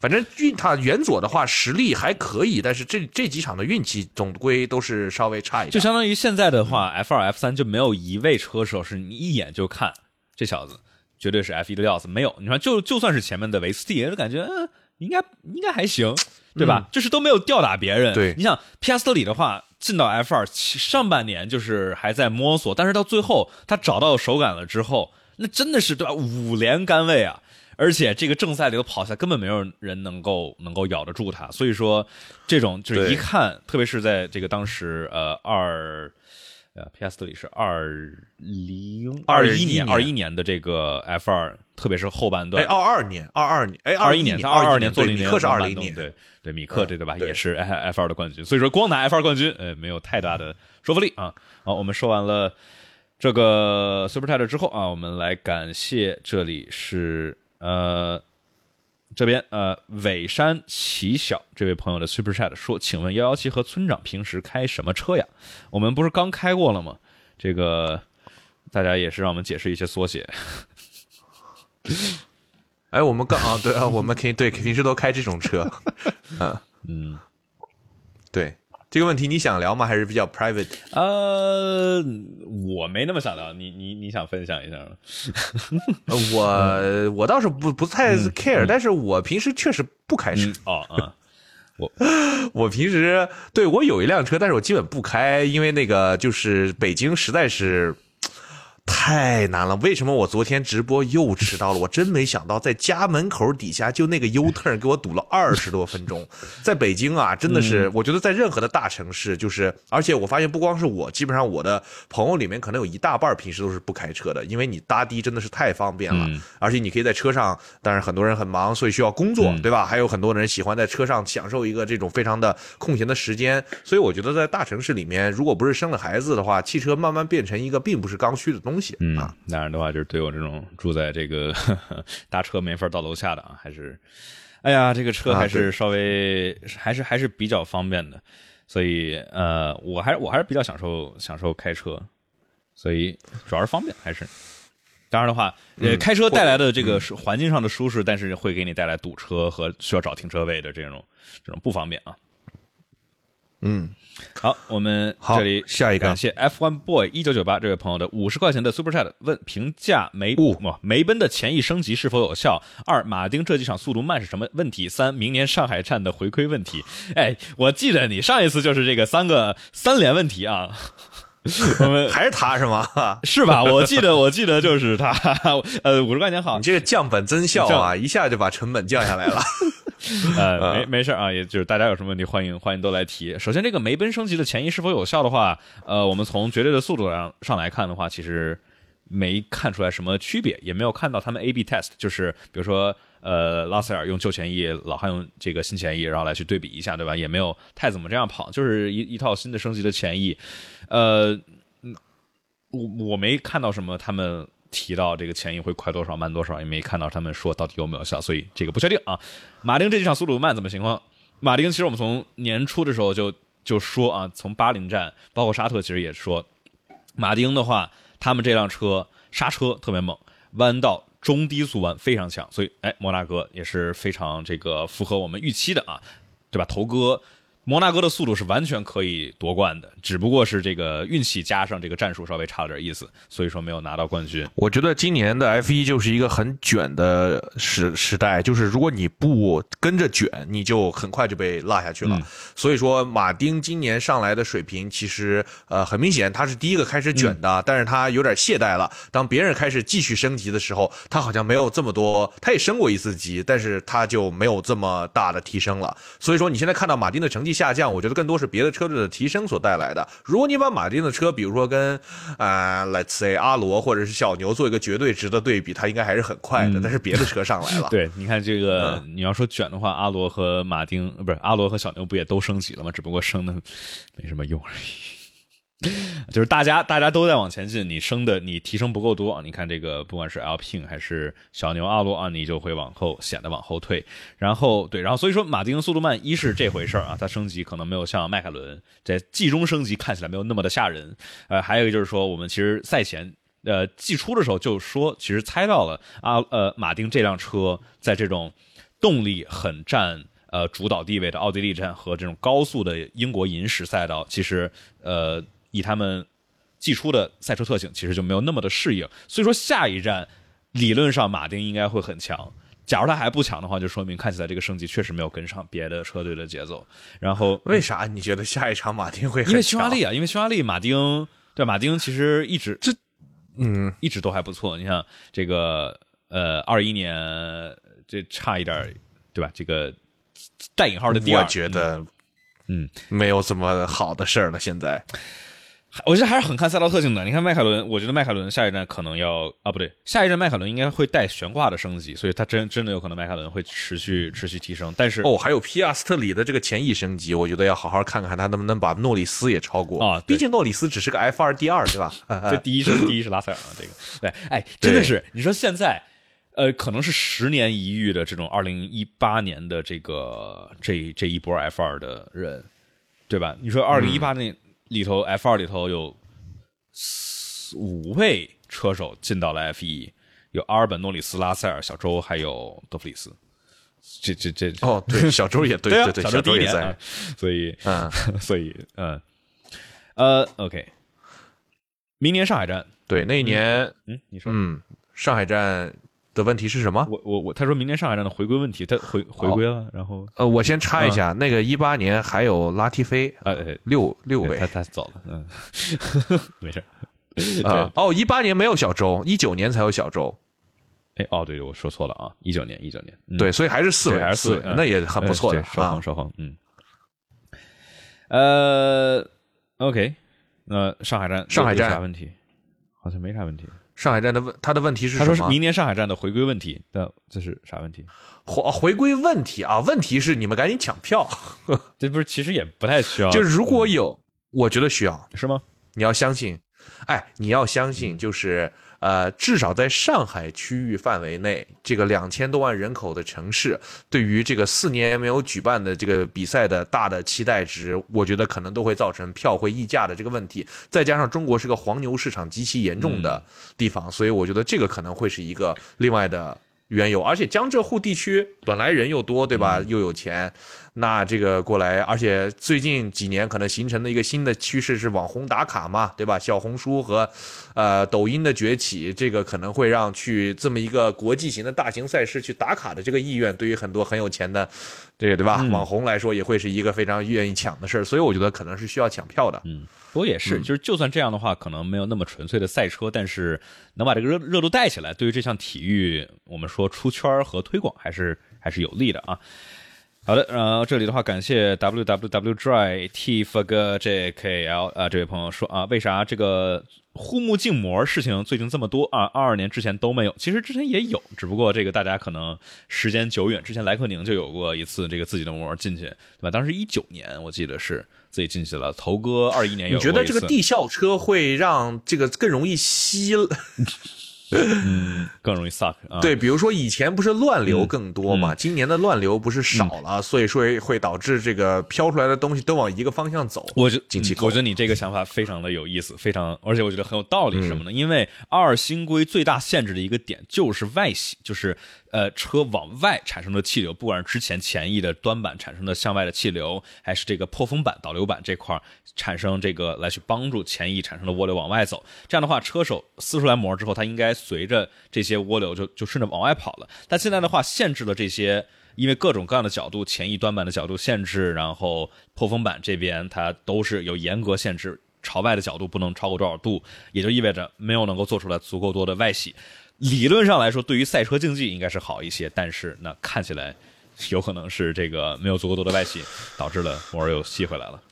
反正运他元佐的话实力还可以，但是这这几场的运气总归都是稍微差一点。就相当于现在的话，F 二、F 三就没有一位车手是你一眼就看这小子绝对是 F 一的料子，没有。你说，就就算是前面的维斯蒂，就感觉嗯应该应该还行，对吧？就是都没有吊打别人。对你想皮亚斯特里的话，进到 F 二上半年就是还在摸索，但是到最后他找到手感了之后，那真的是对吧？五连杆位啊！而且这个正赛里头跑下来，根本没有人能够能够咬得住他，所以说这种就是一看，特别是在这个当时呃二呃 PS 里是二零二一年年二一年的这个 F 二，特别是后半段哎，段，二二年，二二年，哎，一二年他二二年做了一年对米克是二零年，对对米克嗯这对吧？也是 F 二的冠军，所以说光拿 F 二冠军，呃，没有太大的说服力啊。好，我们说完了这个 Super Title 之后啊，我们来感谢这里是呃。这边呃，尾山奇小这位朋友的 Super Chat 说：“请问幺幺七和村长平时开什么车呀？我们不是刚开过了吗？这个大家也是让我们解释一些缩写。哎，我们刚啊，对啊，我们可以对平时都开这种车，嗯嗯，对这个问题你想聊吗？还是比较 private？呃，我没那么想聊，你你你想分享一下吗？呃 我我倒是不不太 care，、但是我平时确实不开车。嗯哦我，我平时对我有一辆车，但是我基本不开，因为那个就是北京实在是。太难了！为什么我昨天直播又迟到了？我真没想到，在家门口底下就那个 U turn 给我堵了二十多分钟。在北京啊，真的是，我觉得在任何的大城市，就是，而且我发现不光是我，基本上我的朋友里面可能有一大半平时都是不开车的，因为你搭的真的是太方便了，嗯而且你可以在车上，当然很多人很忙，所以需要工作，嗯对吧？还有很多人喜欢在车上享受一个这种非常的空闲的时间，所以我觉得在大城市里面，如果不是生了孩子的话，汽车慢慢变成一个并不是刚需的东西嗯啊。，当然的话，就是对我这种住在这个 搭车没法到楼下的啊，还是，哎呀，这个车啊还是稍微、还是还是比较方便的，所以呃，我还我还是比较享受享受开车，所以主要是方便还是。当然的话，呃，嗯开车带来的这个是环境上的舒适，但是会给你带来堵车和需要找停车位的这种这种不方便啊。嗯，好，我们这里下一个感谢 F One Boy 一九九八这位朋友的五十块钱的 Super Chat，问评价梅哦不梅奔的前翼升级是否有效？二马丁这几场速度慢是什么问题？三明年上海站的回馈问题。哎，我记得你上一次就是这个三个三连问题啊。我们还是他是吗？是吧？我记得，我记得就是他。呃，五十块钱好你，这个降本增效啊，一下就把成本降下来了。呃，没没事啊，也就是大家有什么问题，欢迎欢迎都来提。首先，这个梅奔升级的前移是否有效的话，呃，我们从绝对的速度上上来看的话，其实没看出来什么区别，也没有看到他们 A/B test，就是比如说呃，拉塞尔用旧前翼，老汉用这个新前翼，然后来去对比一下，对吧？也没有太怎么这样跑，就是一一套新的升级的前翼，呃，我我没看到什么他们。提到这个前翼会快多少慢多少，也没看到他们说到底有没有效，所以这个不确定啊。马丁这几场速度慢怎么情况？马丁其实我们从年初的时候就就说啊，从巴林站包括沙特其实也说，马丁的话，他们这辆车刹车特别猛，弯道中低速弯非常强，所以哎，摩纳哥也是非常这个符合我们预期的啊，对吧？头哥。摩纳哥的速度是完全可以夺冠的，只不过是这个运气加上这个战术稍微差了点意思，所以说没有拿到冠军。我觉得今年的 F 一就是一个很卷的时时代，就是如果你不跟着卷，你就很快就被落下去了。所以说，马丁今年上来的水平其实呃很明显，他是第一个开始卷的，但是他有点懈怠了。当别人开始继续升级的时候，他好像没有这么多，他也升过一次级，但是他就没有这么大的提升了。所以说，你现在看到马丁的成绩下降，我觉得更多是别的车队的提升所带来的。如果你把马丁的车，比如说跟啊、l e t s say 阿罗或者是小牛做一个绝对值的对比，它应该还是很快的。但是别的车上来了，对，你看这个，你要说卷的话，阿罗和马丁呃不是阿罗和小牛不也都升级了吗？只不过升的没什么用而已。就是大家大家都在往前进，你升的你提升不够多啊！你看这个，不管是 LPT 还是小牛阿罗啊，你就会往后显得往后退。然后对，然后所以说马丁速度慢，一是这回事儿啊，它升级可能没有像迈凯伦在季中升级看起来没有那么的吓人。呃，还有一个就是说，我们其实赛前呃季初的时候就说，其实猜到了啊呃马丁这辆车在这种动力很占。呃，主导地位的奥地利站和这种高速的英国银石赛道，其实呃，以他们季初的赛车特性，其实就没有那么的适应。所以说，下一站理论上马丁应该会很强。假如他还不强的话，就说明看起来这个升级确实没有跟上别的车队的节奏。然后，为啥你觉得下一场马丁会很强？因为匈牙利啊，因为匈牙利马丁对马丁其实一直这嗯一直都还不错。你像这个呃，二一年这差一点儿对吧？这个。带引号的第二，我觉得，嗯，没有这么好的事儿了。现在，我觉得还是很看赛道特性的。你看迈凯伦，我觉得迈凯伦下一站可能要啊，不对，下一站迈凯伦应该会带悬挂的升级，所以它真真的有可能迈凯伦会持续持续提升。但是哦，还有皮亚斯特里的这个前翼升级，我觉得要好好看看他能不能把诺里斯也超过啊。毕竟诺里斯只是个 F 二第二，对吧？这第一是第一是拉塞尔啊，这个对，哎，真的是你说现在。呃，可能是十年一遇的这种二零一八年的这个这这一波 F 二的人，对吧？你说二零一八年里头 F 二里头有五位车手进到了 F 一，有阿尔本、诺里斯、拉塞尔、小周还有德弗里斯。这这这哦，对，小周也 对对对，小周也在，所以嗯，所以嗯，呃，OK，明年上海站，对，那一年，嗯，你说，嗯，上海站。的问题是什么？我我我，他说明年上海站的回归问题，他回回归了，然后呃，我先插一下，那个一八年还有拉提菲，呃，六六位，他他走了，嗯，没事，啊，哦，一八年没有小周，一九年才有小周，哎，哦，对，我说错了啊，一九年一九年，对，所以还是四位，还是四位，那也很不错的，稍衡稍衡，嗯，呃，OK，那上海站上海站。啥问题？好像没啥问题。上海站的问他的问题是什么？他说是明年上海站的回归问题但，这是啥问题？回回归问题啊？问题是你们赶紧抢票，这不是其实也不太需要。就如果有，我觉得需要，是吗？你要相信，哎，你要相信，就是呃，至少在上海区域范围内，这个两千多万人口的城市，对于这个四年没有举办的这个比赛的大的期待值，我觉得可能都会造成票会溢价的这个问题。再加上中国是个黄牛市场极其严重的地方，所以我觉得这个可能会是一个另外的缘由。而且江浙沪地区本来人又多，对吧？又有钱。那这个过来，而且最近几年可能形成的一个新的趋势是网红打卡嘛，对吧？小红书和呃抖音的崛起，这个可能会让去这么一个国际型的大型赛事去打卡的这个意愿，对于很多很有钱的这个对吧网红来说，也会是一个非常愿意抢的事儿。所以我觉得可能是需要抢票的。嗯。不过也是，就是就算这样的话，可能没有那么纯粹的赛车，但是能把这个热热度带起来，对于这项体育，我们说出圈和推广还是还是有利的啊。好的，然后这里的话，感谢 w w w dry t f g j k l 啊，这位朋友说啊，为啥这个护目镜膜事情最近这么多啊？二二年之前都没有，其实之前也有，只不过这个大家可能时间久远，之前莱克宁就有过一次这个自己的膜进去，对吧？当时一九年我记得是。自己进去了，头哥二一年有。你觉得这个地效车会让这个更容易吸？嗯，更容易 suck 啊。对，比如说以前不是乱流更多嘛，今年的乱流不是少了，所以说会导致这个飘出来的东西都往一个方向走。我觉，我觉得你这个想法非常的有意思，非常，而且我觉得很有道理。什么呢？因为二新规最大限制的一个点就是外洗，就是。呃，车往外产生的气流，不管是之前前翼的端板产生的向外的气流，还是这个破风板导流板这块产生这个来去帮助前翼产生的涡流往外走，这样的话，车手撕出来膜之后，它应该随着这些涡流就就顺着往外跑了。但现在的话，限制了这些，因为各种各样的角度，前翼端板的角度限制，然后破风板这边它都是有严格限制，朝外的角度不能超过多少度，也就意味着没有能够做出来足够多的外洗。理论上来说，对于赛车竞技应该是好一些，但是那看起来有可能是这个没有足够多的外企，导致了膜又吸回来了。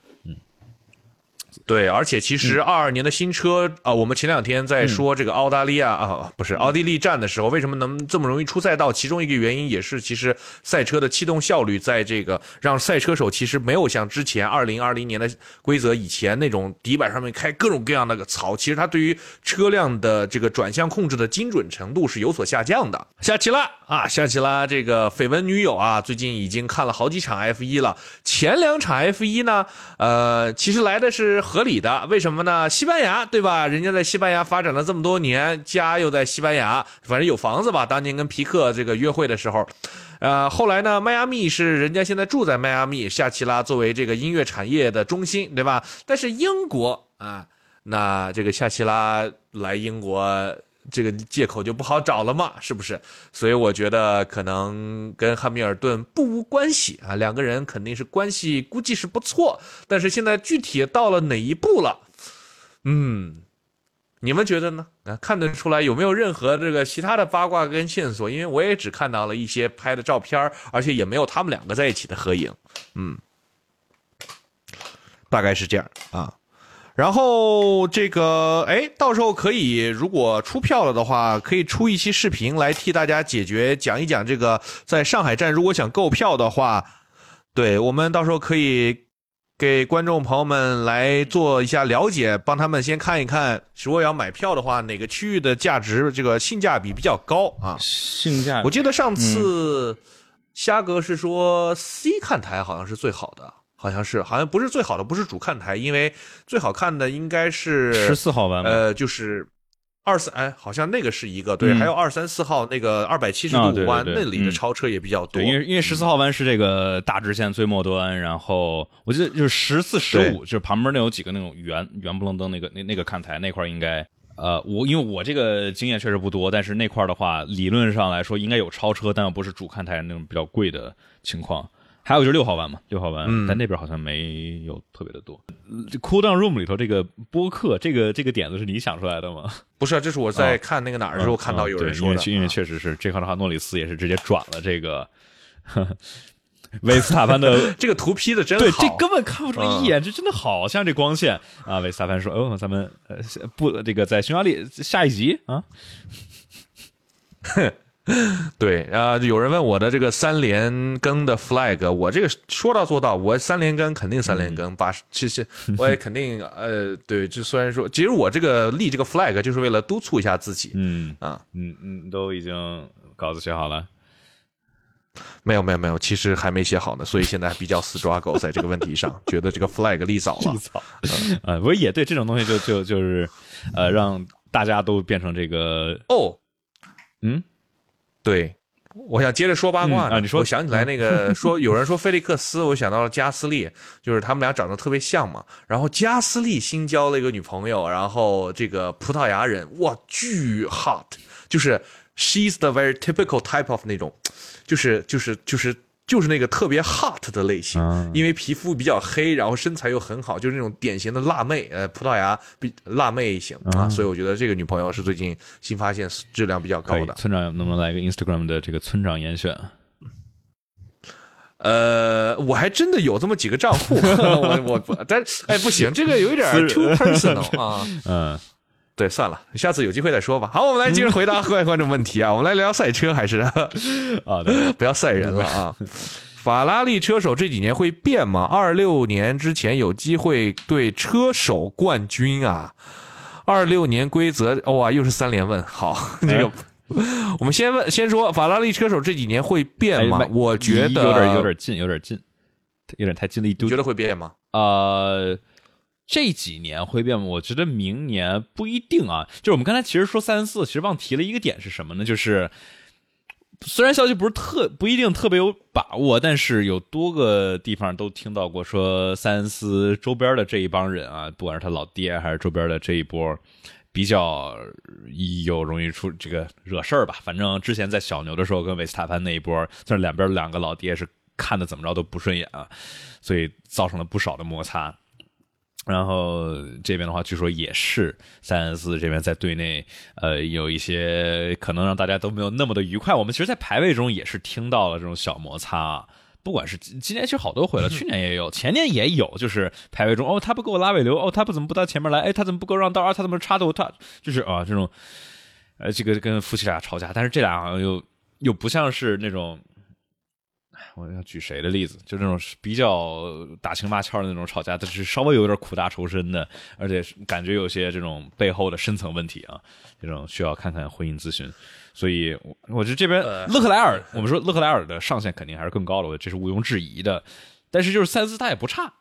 对，而且其实二二年的新车啊，我们前两天在说这个澳大利亚啊，不是奥地利站的时候，为什么能这么容易出赛道？其中一个原因也是，其实赛车的气动效率在这个让赛车手其实没有像之前二零二零年的规则以前那种底板上面开各种各样的个槽，其实它对于车辆的这个转向控制的精准程度是有所下降的。夏奇拉啊，夏奇拉这个绯闻女友啊，最近已经看了好几场 F 一了，前两场 F 一呢，呃，其实来的是。合理的，为什么呢？西班牙对吧？人家在西班牙发展了这么多年，家又在西班牙，反正有房子吧。当年跟皮克这个约会的时候，呃，后来呢，迈阿密是人家现在住在迈阿密，夏奇拉作为这个音乐产业的中心，对吧？但是英国啊，那这个夏奇拉来英国。这个借口就不好找了嘛，是不是？所以我觉得可能跟汉密尔顿不无关系啊，两个人肯定是关系，估计是不错。但是现在具体到了哪一步了？嗯，你们觉得呢？啊，看得出来有没有任何这个其他的八卦跟线索？因为我也只看到了一些拍的照片，而且也没有他们两个在一起的合影。嗯，大概是这样啊。然后这个，哎，到时候可以，如果出票了的话，可以出一期视频来替大家解决，讲一讲这个在上海站如果想购票的话，对我们到时候可以给观众朋友们来做一下了解，帮他们先看一看，如果要买票的话，哪个区域的价值这个性价比比较高啊？性价比，我记得上次虾哥是说 C 看台好像是最好的。好像是，好像不是最好的，不是主看台，因为最好看的应该是十四号弯，呃，就是二三，哎，好像那个是一个，对，还有二三四号那个二百七十度弯，那里的超车也比较多。对，因为因为十四号弯是这个大直线最末端，然后我记得就是十四、十五，就是旁边那有几个那种圆圆不楞登那个那那个看台那块应该，呃，我因为我这个经验确实不多，但是那块的话，理论上来说应该有超车，但又不是主看台那种比较贵的情况。还有就是六号弯嘛，六号弯，但那边好像没有特别的多。这 Cool Down Room 里头这个播客，这个这个点子是你想出来的吗？不是，这是我在看那个哪儿的时候看到有人说的。因为因为确实是这块的话，诺里斯也是直接转了这个维斯塔潘的 这个图 P 的真好，对，这根本看不出一眼，这真的好像这光线啊。维斯塔潘说：“哦，咱们呃不这个在匈牙利下一集啊。” 对啊，有人问我的这个三连更的 flag，我这个说到做到，我三连更肯定三连更，八十其实 我也肯定呃，对，就虽然说，其实我这个立这个 flag 就是为了督促一下自己，嗯啊，嗯嗯，都已经稿子写好了，没有没有没有，其实还没写好呢，所以现在比较死抓狗在这个问题上，觉得这个 flag 立早了，立早，啊，不是也对这种东西就就就是呃，让大家都变成这个哦，嗯。对，我想接着说八卦呢、嗯啊你说我想起来那个说有人说菲利克斯，我想到了加斯利，就是他们俩长得特别像嘛。然后加斯利新交了一个女朋友，然后这个葡萄牙人，哇，巨 hot，就是 she's the very typical type of 那种，就是就是就是。就是那个特别 hot 的类型，啊因为皮肤比较黑，然后身材又很好，就是那种典型的辣妹，呃，葡萄牙比辣妹型啊，所以我觉得这个女朋友是最近新发现质量比较，高的。村长能不能来个 Instagram 的这个村长严选？呃，我还真的有这么几个账户，我我不，但哎不行，这个有一点 too personal 啊。嗯，对，算了，下次有机会再说吧。好，我们来接着回答各位观众问题啊，我们来聊聊赛车还是 啊，对，不要赛人了啊。法拉利车手这几年会变吗？二六年之前有机会对车手冠军啊。二六年规则哇，又是三连问。好，这个我们先问，先说法拉利车手这几年会变吗？哎我觉得有点有点近，有点近，有点太近了一丢你觉。得会变吗？呃，这几年会变吗？我觉得明年不一定啊。就是我们刚才其实说三四，其实忘提了一个点是什么呢？就是虽然消息不是特不一定特别有把握，但是有多个地方都听到过说塞恩斯周边的这一帮人啊，不管是他老爹还是周边的这一波。比较有容易出这个惹事儿吧，反正之前在小牛的时候跟维斯塔潘那一波，这两边两个老爹是看的怎么着都不顺眼啊，所以造成了不少的摩擦。然后这边的话，据说也是塞恩斯这边在队内，呃，有一些可能让大家都没有那么的愉快。我们其实，在排位中也是听到了这种小摩擦啊。不管是今今年其实好多回了，去年也有，前年也有，就是排位中哦，他不给我拉尾流，哦，他不怎么不到前面来，哎，他怎么不给我让道啊？他怎么插的我他就是啊这种，呃，这个跟夫妻俩吵架，但是这俩好像又又不像是那种。我要举谁的例子？就那种比较打情骂俏的那种吵架，但是稍微有点苦大仇深的，而且感觉有些这种背后的深层问题啊，这种需要看看婚姻咨询。所以，我我觉得这边勒克莱尔，我们说勒克莱尔的上限肯定还是更高的，我觉得这是毋庸置疑的。但是就是塞恩斯他也不差，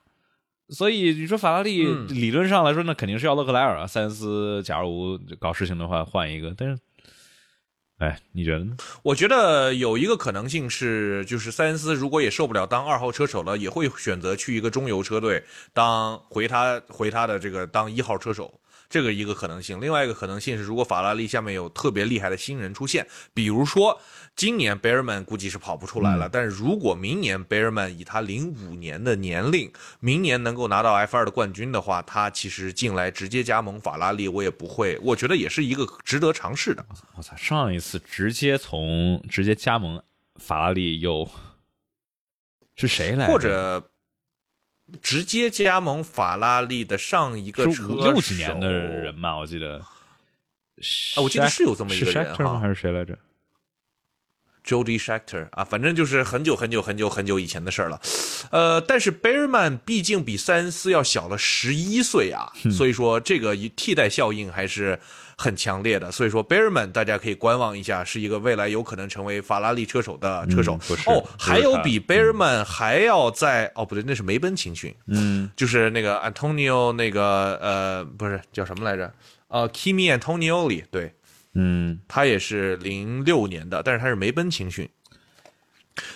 所以你说法拉利理论上来说，那肯定是要勒克莱尔啊。塞恩斯假如搞事情的话，换一个，但是。哎，你觉得呢？我觉得有一个可能性是，就是塞恩斯如果也受不了当二号车手了，也会选择去一个中游车队当回他回他的这个当一号车手，这个一个可能性。另外一个可能性是，如果法拉利下面有特别厉害的新人出现，比如说今年贝尔曼估计是跑不出来了，但是如果明年贝尔曼以他零五年的年龄，明年能够拿到 F 二的冠军的话，他其实进来直接加盟法拉利，我也不会，我觉得也是一个值得尝试的。我操，上一次直接从直接加盟法拉利又是谁来着？或者直接加盟法拉利的上一个车六几年的人吧？我记得，啊，我记得是有这么一个人？哈还是谁来着？，Jody Scheckter 啊，反正就是很久很久很久很久以前的事儿了。呃，但是 Bearman 毕竟比塞恩斯要小了十一岁啊，所以说这个替代效应还是很强烈的。所以说 Bearman 大家可以观望一下，是一个未来有可能成为法拉利车手的车手。嗯不是哦，还有他比贝尔曼还要在哦不对，那是梅奔青训。嗯，就是那个 Antonio 那个呃不是叫什么来着？呃，Kimi Antonioli，对嗯，他也是零六年的，但是他是梅奔青训。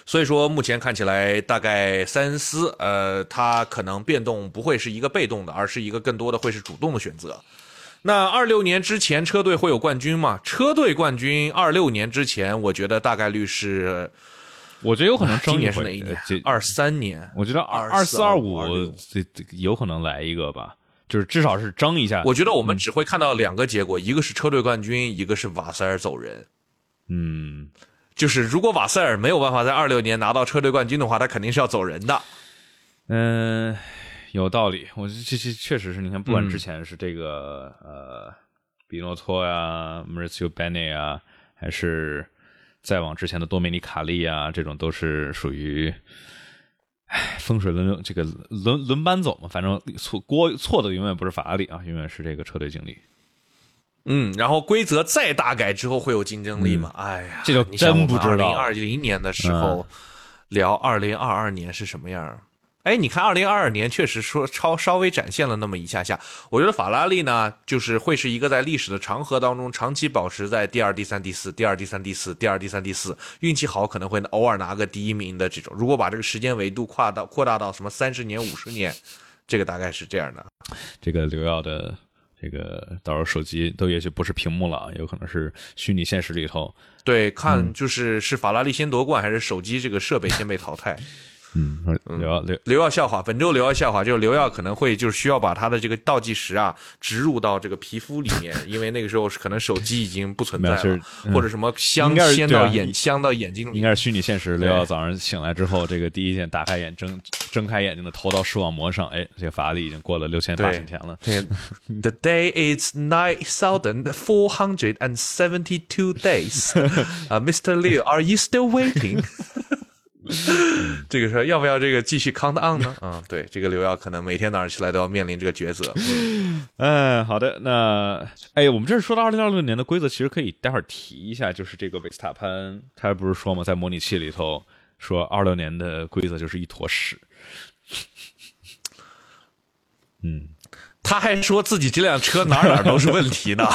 所以说，目前看起来，大概三思，呃，他可能变动不会是一个被动的，而是一个更多的会是主动的选择。那二六年之前车队会有冠军吗？车队冠军二六年之前，我觉得大概率是我觉得有可能争今年是哪一年？二三年。我觉得二24四二五25这这有可能来一个吧，就是至少是争一下。我觉得我们只会看到两个结果，一个是车队冠军，一个是瓦塞尔走人。嗯，就是如果瓦塞尔没有办法在二六年拿到车队冠军的话，他肯定是要走人的。嗯，有道理。我这这这确实是，你看，不管嗯之前是这个、呃比诺托呀、Mauricio Bene 啊，还是再往之前的多梅尼卡利啊，这种都是属于。唉，风水轮流，这个轮轮班走嘛，反正错锅错的永远不是法拉利啊，永远是这个车队经理。嗯，然后规则再大改之后会有竞争力吗？哎呀，嗯这就真不知道二零二零年的时候聊二零二二年是什么样儿？哎，你看，二零二二年确实说超稍微展现了那么一下下。我觉得法拉利呢，就是会是一个在历史的长河当中长期保持在第二、第三、第四、第二、第三、第四、第二、第三、第四，运气好可能会偶尔拿个第一名的这种。如果把这个时间维度跨到扩大到什么三十年、五十年，这个大概是这样的。这个刘耀的这个到时候手机都也许不是屏幕了，有可能是虚拟现实里头。对，看就是是法拉利先夺冠，还是手机这个设备先被淘汰。嗯，刘耀刘刘耀笑话，本周刘耀笑话就是刘耀可能会就是需要把他的这个倒计时啊植入到这个皮肤里面，因为那个时候可能手机已经不存在了，或者什么镶镶到眼镶到眼睛里，应该是虚拟现实。刘耀早上醒来之后，这个第一件打开眼睁睁开眼睛的投到视网膜上，哎，这个法拉利已经过了六千八千天了。The day is nine thousand four hundred and seventy two days. 啊，Mr. Liu, are you still waiting? 这个说要不要这个继续 count on 呢？啊，对，这个刘耀可能每天早上起来都要面临这个抉择。嗯，好的，那哎，我们这是说到二零二六年的规则，其实可以待会儿提一下，就是这个维斯塔潘，他不是说嘛，在模拟器里头说二六年的规则就是一坨屎。嗯。他还说自己这辆车哪哪都是问题呢？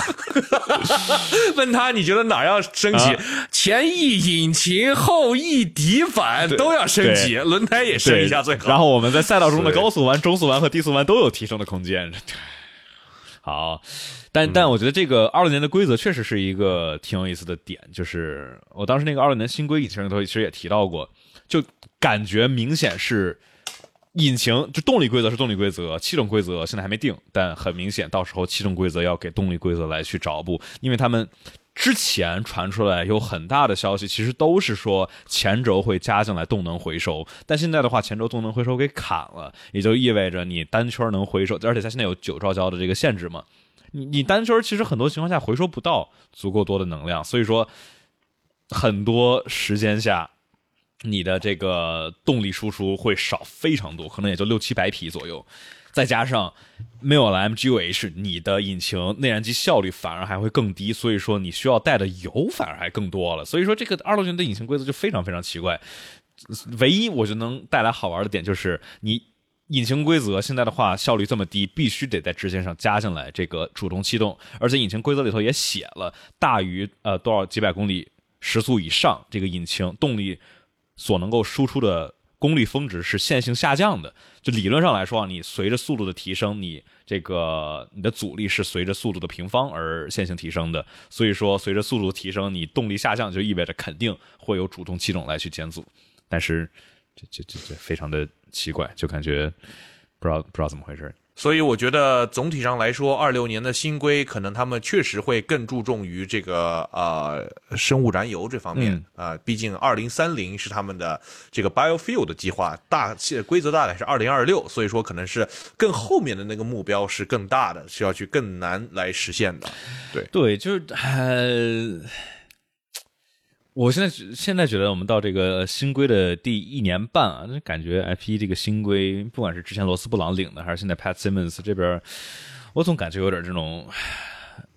问他你觉得哪要升级？前翼引擎、后翼底板都要升级，轮胎也升一下最好。然后我们在赛道中的高速弯、中速弯和低速弯都有提升的空间。好，但但我觉得这个二六年的规则确实是一个挺有意思的点，就是我当时那个二六年新规引擎里头其实也提到过，就感觉明显是。引擎就动力规则是动力规则，气动规则现在还没定，但很明显，到时候气动规则要给动力规则来去找补，因为他们之前传出来有很大的消息，其实都是说前轴会加进来动能回收，但现在的话，前轴动能回收给砍了，也就意味着你单圈能回收，而且它现在有九兆焦的这个限制嘛，你你单圈其实很多情况下回收不到足够多的能量，所以说很多时间下。你的这个动力输出会少非常多，可能也就六七百匹左右，再加上没有了 MGU-H，你的引擎内燃机效率反而还会更低，所以说你需要带的油反而还更多了。所以说这个二六年的引擎规则就非常非常奇怪。唯一我就能带来好玩的点就是，你引擎规则现在的话效率这么低，必须得在支线上加进来这个主动气动，而且引擎规则里头也写了，大于呃多少几百公里时速以上，这个引擎动力。所能够输出的功率峰值是线性下降的，就理论上来说啊，你随着速度的提升，你这个你的阻力是随着速度的平方而线性提升的。所以说，随着速度提升，你动力下降就意味着肯定会有主动气动来去减阻。但是，这这这这非常的奇怪，就感觉不知道不知道怎么回事。所以我觉得总体上来说，二六年的新规可能他们确实会更注重于这个呃生物燃油这方面啊，毕竟二零三零是他们的这个 biofuel 的计划，大规则大概是二零二六，所以说可能是更后面的那个目标是更大的，是要去更难来实现的。对对，就是呃。我现在现在觉得，我们到这个新规的第一年半啊，那感觉 F 一这个新规，不管是之前罗斯布朗领的，还是现在 Pat Simmons 这边，我总感觉有点这种，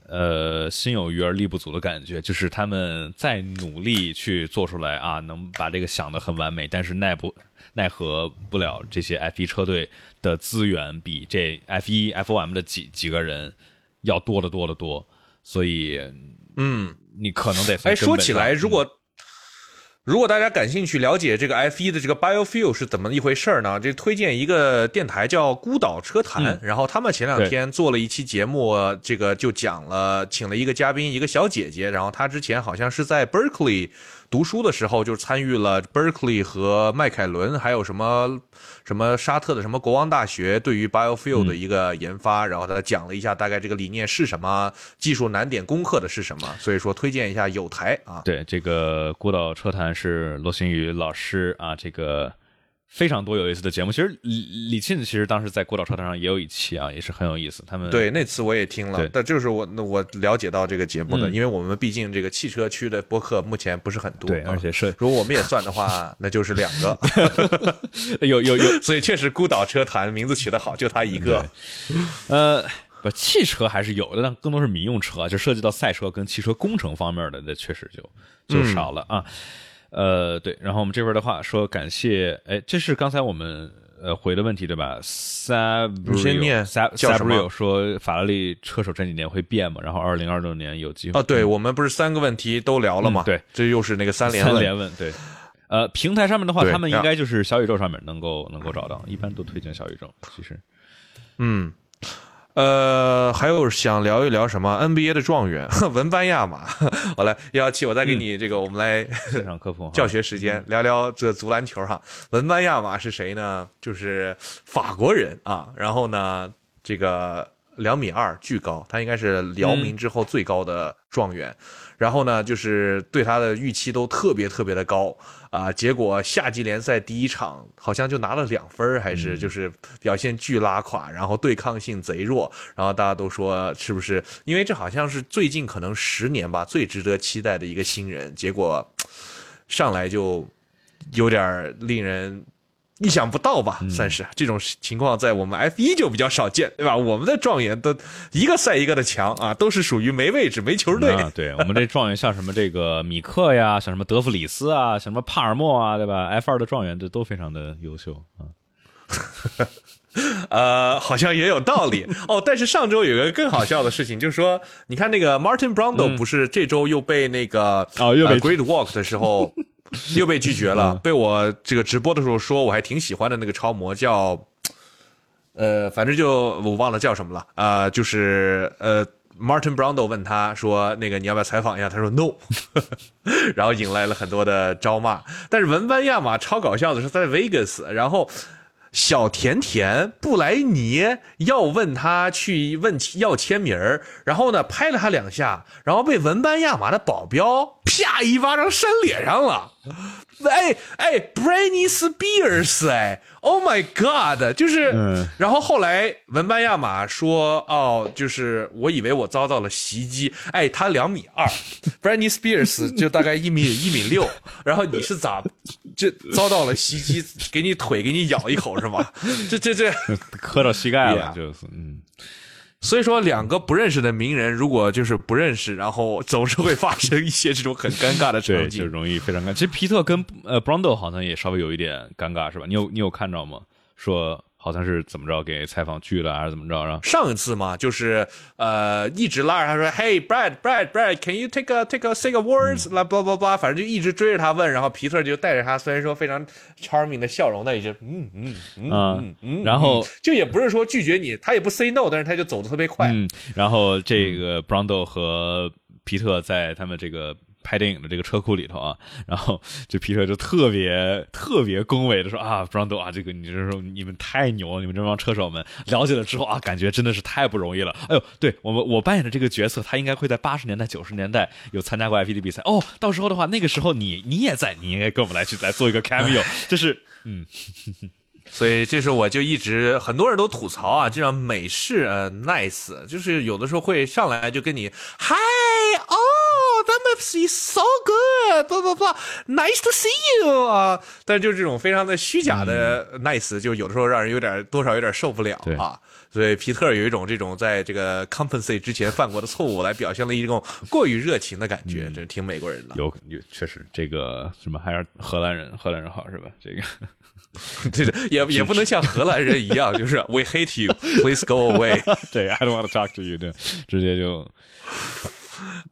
呃，心有余而力不足的感觉。就是他们再努力去做出来啊，能把这个想的很完美，但是奈不奈何不了这些 F 一车队的资源比这 F 一 FOM 的几几个人要多得多得多，所以，嗯。你可能得哎，说起来，如果如果大家感兴趣了解这个 F 一的这个 biofuel 是怎么一回事呢？这推荐一个电台叫孤岛车谈，然后他们前两天做了一期节目，这个就讲了，请了一个嘉宾，一个小姐姐，然后她之前好像是在 Berkeley。读书的时候就参与了 Berkeley 和迈凯伦，还有什么什么沙特的什么国王大学对于 biofuel 的一个研发，然后他讲了一下大概这个理念是什么，技术难点攻克的是什么，所以说推荐一下有台啊。对，这个孤岛车坛是罗新宇老师啊，这个。非常多有意思的节目，其实李李沁其实当时在孤岛车坛上也有一期啊，也是很有意思。他们对那次我也听了，但就是我那我了解到这个节目的，因为我们毕竟这个汽车区的播客目前不是很多，对，而且是如果我们也算的话，那就是两个，有有有，所以确实孤岛车坛名字取得好，就他一个。呃，不，汽车还是有的，但更多是民用车，就涉及到赛车跟汽车工程方面的，那确实就就少了啊。呃，对，然后我们这边的话说感谢，哎，这是刚才我们呃回的问题对吧？Sabrio 叫什么 Sabrio 说法拉利车手这几年会变吗？然后二零二六年有机会啊，对，我们不是三个问题都聊了吗？嗯对，这又是那个三连问。三连问对。呃，平台上面的话，他们应该就是小宇宙上面能够能够找到，一般都推荐小宇宙。其实，嗯，呃，还有想聊一聊什么 NBA 的状元 文班亚马。好了，幺幺七，我再给你这个，我们来 现场科普教学时间，聊聊这足篮球哈。文班亚马是谁呢？就是法国人啊。然后呢，这个两米二，巨高，他应该是辽宁之后最高的状元。然后呢，就是对他的预期都特别特别的高啊。结果夏季联赛第一场好像就拿了两分，还是就是表现巨拉垮，然后对抗性贼弱。然后大家都说是不是？因为这好像是最近可能十年吧最值得期待的一个新人，结果上来就有点令人。意想不到吧，算是这种情况在我们 F 一就比较少见，对吧？我们的状元都一个赛一个的强啊，都是属于没位置、没球队。啊，对我们这状元像什么这个米克呀，像什么德弗里斯啊，像什么帕尔默啊，对吧？F 二的状元这都非常的优秀啊。呃，好像也有道理哦。但是上周有个更好笑的事情，就是说，你看那个 Martin Brando 不是这周又被那个哦又被呃 Great Walk 的时候 又被拒绝了，被我这个直播的时候说我还挺喜欢的那个超模叫，呃，反正就我忘了叫什么了啊、呃就是呃。Martin Brando 问他说：“那个你要不要采访一下？”他说 “No”，然后引来了很多的招骂。但是文班亚马超搞笑的是在 Vegas，然后小甜甜布莱尼要问他去问要签名儿，然后呢拍了他两下，然后被文班亚马的保镖啪一巴掌扇脸上了。哎哎，Britney Spears，哎，Oh my God，就是，嗯。然后后来文班亚马说，哦，就是我以为我遭到了袭击，哎，他两米二，Britney Spears 就大概一米一米六，然后你是咋这遭到了袭击，给你腿给你咬一口是吗？这这这，磕到膝盖了就是嗯，所以说两个不认识的名人，如果就是不认识，然后总是会发生一些这种很尴尬的对，场景。就容易非常尴。其实皮特跟呃 Brando 好像也稍微有一点尴尬，是吧？你有你有看着吗？说好像是怎么着给采访拒了，还是怎么着？然后上一次嘛，就是呃一直拉着他说，Hey Brad Brad Brad，Can you take a take a say a words？来叭叭叭，反正就一直追着他问，然后皮特就带着他，虽然说非常 charming 的笑容，但也就嗯嗯嗯啊嗯嗯，然后就也不是说拒绝你，他也不 say no，但是他就走的特别快。嗯，然后这个 Brando 和皮特在他们这个拍电影的这个车库里头啊，然后这皮特就特别特别恭维的说啊，Brando 啊，这个你这说你们太牛了，你们这帮车手们了解了之后啊，感觉真的是太不容易了。哎呦，对我们我扮演的这个角色，他应该会在八十年代九十年代有参加过 F1 的比赛哦，到时候的话，那个时候你你也在，你应该跟我们来去来做一个 cameo，就是嗯所以这时候我就一直很多人都吐槽啊，这样美式呃 nice，就是有的时候会上来就跟你嗨哦 oh that must be so good blah blah blah nice to see you 啊，但是就是这种非常的虚假的 nice，、就有的时候让人有点多少有点受不了对啊。所以皮特有一种这种在这个 compensate 之前犯过的错误，来表现了一种过于热情的感觉，这挺美国人的。有有确实这个什么还是荷兰人荷兰人好是吧？这个。这个也也不能像荷兰人一样，就是 We hate you, please go away。对，I don't want to talk to you，对，直接就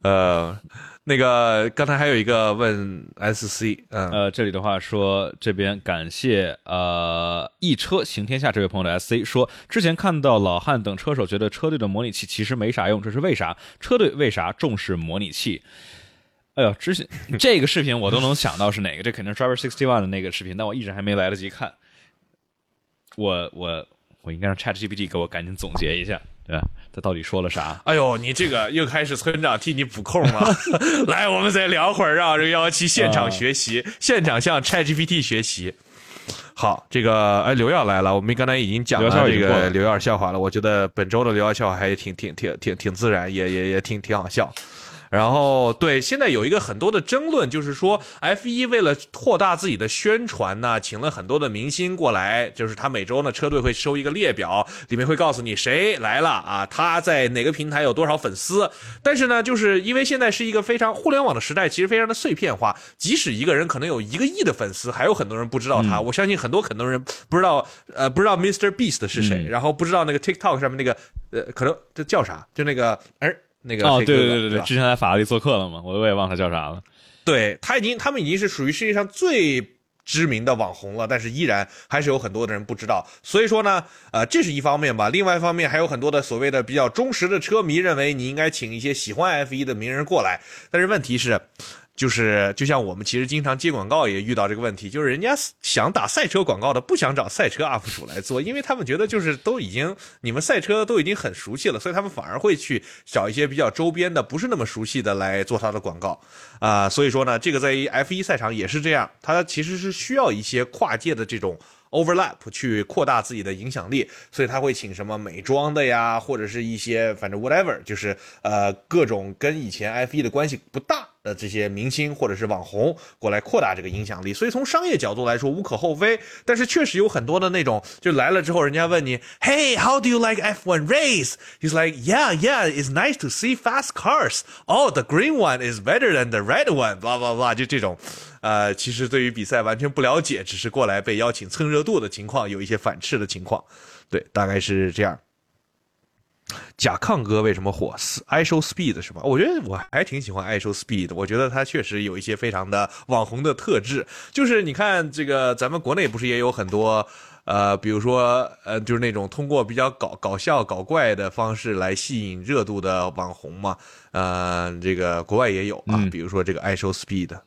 呃，那个刚才还有一个问 SC，嗯，呃，这里的话说，这边感谢呃一车行天下这位朋友的 SC 说，之前看到老汉等车手觉得车队的模拟器其实没啥用，这是为啥？车队为啥重视模拟器？哎呦，之前 这个视频我都能想到是哪个，这肯定是 Driver Sixty One 的那个视频，但我一直还没来得及看。我我我应该让 ChatGPT 给我赶紧总结一下，对吧？他到底说了啥？哎呦，你这个又开始村长替你补空了。来，我们再聊会儿，让这个幺幺七现场学习，现场向 ChatGPT 学习。好，这个哎，刘耀来了，我们刚才已经讲刘了这个刘耀笑话了。我觉得本周的刘耀笑话还挺挺挺挺挺自然，也也也挺挺好笑。然后对，现在有一个很多的争论，就是说 F 一为了扩大自己的宣传呢，请了很多的明星过来，就是他每周呢车队会收一个列表，里面会告诉你谁来了啊，他在哪个平台有多少粉丝。但是呢，就是因为现在是一个非常互联网的时代，其实非常的碎片化，即使一个人可能有一个亿的粉丝，还有很多人不知道他。我相信很多很多人不知道，呃，不知道 Mr Beast 是谁，然后不知道那个 TikTok 上面那个，呃，可能这叫啥？就那个，哎。那个哦，对对对对对，之前在法拉利做客了嘛，我我也忘他叫啥了。对他已经，他们已经是属于世界上最知名的网红了，但是依然还是有很多的人不知道。所以说呢，呃，这是一方面吧。另外一方面，还有很多的所谓的比较忠实的车迷认为你应该请一些喜欢 F 一的名人过来，但是问题是。就是，就像我们其实经常接广告也遇到这个问题，就是人家想打赛车广告的不想找赛车 UP 主来做，因为他们觉得就是都已经你们赛车都已经很熟悉了，所以他们反而会去找一些比较周边的不是那么熟悉的来做他的广告啊。所以说呢，这个在 F1 赛场也是这样，它其实是需要一些跨界的这种 overlap 去扩大自己的影响力，所以他会请什么美妆的呀，或者是一些反正 whatever，就是呃各种跟以前 F1 的关系不大。的这些明星或者是网红过来扩大这个影响力，所以从商业角度来说无可厚非。但是确实有很多的那种，就来了之后，人家问你，Hey，how do you like F1 race？He's like，Yeah，Yeah，it's nice to see fast cars. Oh, the green one is better than the red one. blah blah blah，就这种，呃，其实对于比赛完全不了解，只是过来被邀请蹭热度的情况，有一些反斥的情况，对，大概是这样。甲亢哥为什么火？i show speed 是吧？我觉得我还挺喜欢 i show speed，我觉得他确实有一些非常的网红的特质。就是你看这个，咱们国内不是也有很多，呃，比如说呃，就是那种通过比较搞搞笑、搞怪的方式来吸引热度的网红嘛？呃，这个国外也有啊，比如说这个 i show speed。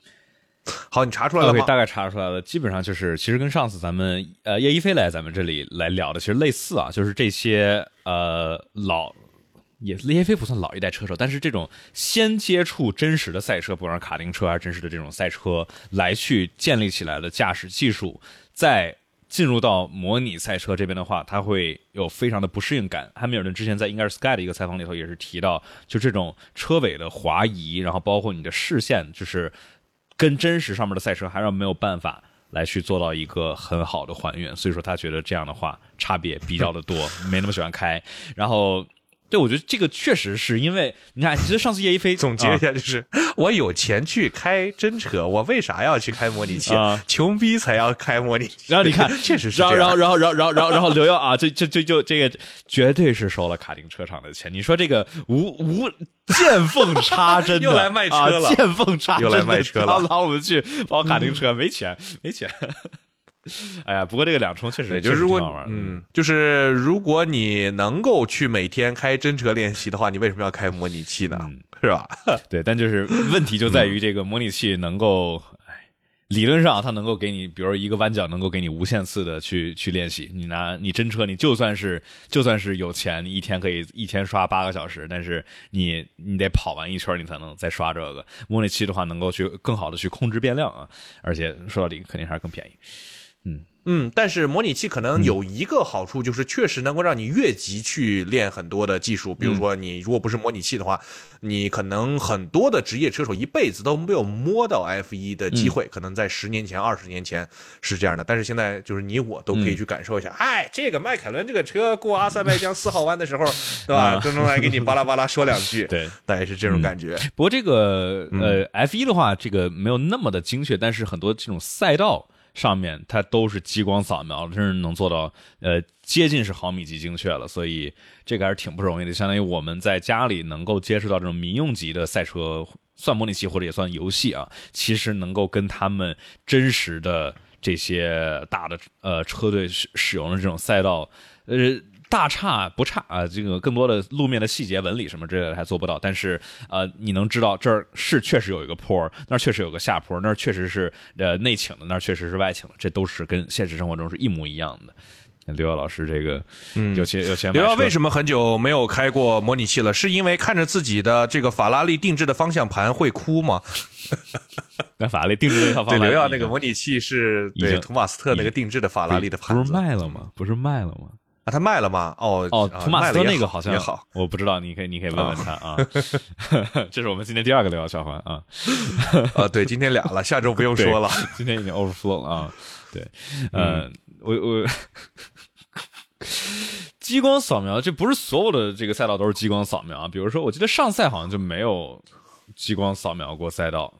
好，你查出来了吗？大概查出来了，基本上就是，其实跟上次咱们呃叶一飞来咱们这里来聊的其实类似啊，就是这些呃老也叶一飞不算老一代车手，但是这种先接触真实的赛车，不管是卡丁车还是真实的这种赛车，来去建立起来的驾驶技术，在进入到模拟赛车这边的话，他会有非常的不适应感。汉密尔顿之前在应该是 Sky 的一个采访里头也是提到，就这种车尾的滑移，然后包括你的视线，就是。跟真实上面的赛车还是没有办法来去做到一个很好的还原，所以说他觉得这样的话差别比较的多，没那么喜欢开，然后。对，我觉得这个确实是因为你看，其实上次叶一飞 总结一下，就是我有钱去开真车，我为啥要去开模拟器？穷逼才要开模拟器。然后你看，确实是。然后，然后，然后，然后，然后，然后，然后刘耀啊，这、这、这就这个绝对是收了卡丁车厂的钱。你说这个无无见缝插针，又来卖车了，见缝插针，又来卖车了，拉我们去跑卡丁车，没钱，没钱。哎呀，不过这个两冲确实就是如果嗯，就是如果你能够去每天开真车练习的话，你为什么要开模拟器呢？是吧？对，但就是问题就在于这个模拟器能够，哎，理论上它能够给你，比如一个弯角能够给你无限次的去去练习。你拿你真车，你就算是就算是有钱，你一天可以一天刷八个小时，但是你你得跑完一圈，你才能再刷这个模拟器的话，能够去更好的去控制变量啊，而且说到底肯定还是更便宜。嗯嗯，但是模拟器可能有一个好处，就是确实能够让你越级去练很多的技术。比如说，你如果不是模拟器的话，你可能很多的职业车手一辈子都没有摸到 F 一的机会。可能在十年前、二十年前是这样的，但是现在就是你我都可以去感受一下。哎，这个迈凯伦这个车过阿塞拜疆四号弯的时候，对吧？都能来给你巴拉巴拉说两句。对，大概是这种感觉。不过这个呃 F 一的话，这个没有那么的精确，但是很多这种赛道。上面它都是激光扫描，真是能做到呃接近是毫米级精确了，所以这个还是挺不容易的。相当于我们在家里能够接触到这种民用级的赛车，算模拟器或者也算游戏啊，其实能够跟他们真实的这些大的呃车队使使用的这种赛道，呃。大差不差啊，这个更多的路面的细节纹理什么之类的还做不到，但是呃，你能知道这儿是确实有一个坡，那儿确实有个下坡，那儿确实是呃内倾的，那儿确实是外倾的，这都是跟现实生活中是一模一样的。刘耀老师，这个嗯，有钱有钱。刘耀为什么很久没有开过模拟器了？是因为看着自己的这个法拉利定制的方向盘会哭吗？那法拉利定制的方向盘，对刘耀那个模拟器是对图马斯特那个定制的法拉利的盘不是卖了吗？不是卖了吗？啊，他卖了吗？哦哦，啊图马斯那个好像也好，我不知道，你可以你可以问问他啊。这是我们今天第二个聊笑话啊，啊，对，今天俩了，下周不用 说了。今天已经 overflow 了啊。对，呃，我我激光扫描，这不是所有的这个赛道都是激光扫描啊。比如说，我记得上赛好像就没有激光扫描过赛道，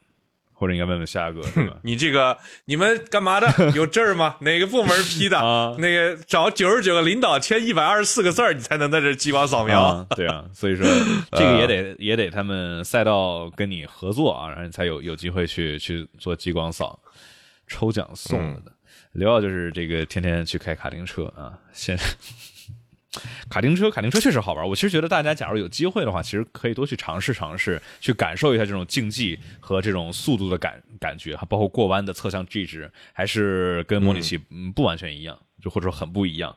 或者应该问问夏哥 是吧？你这个你们干嘛的？有证吗？哪个部门批的？啊那个找九十九个领导签一百二十四个字儿，你才能在这激光扫描。啊，对啊，所以说 这个也得也得他们赛道跟你合作啊，然后你才有有机会去去做激光扫，抽奖送了的。刘耀就是这个天天去开卡丁车啊，现卡丁车，卡丁车确实好玩。我其实觉得大家假如有机会的话，其实可以多去尝试尝试，去感受一下这种竞技和这种速度的感感觉，包括过弯的侧向 G 值，还是跟模拟器嗯不完全一样，就或者说很不一样。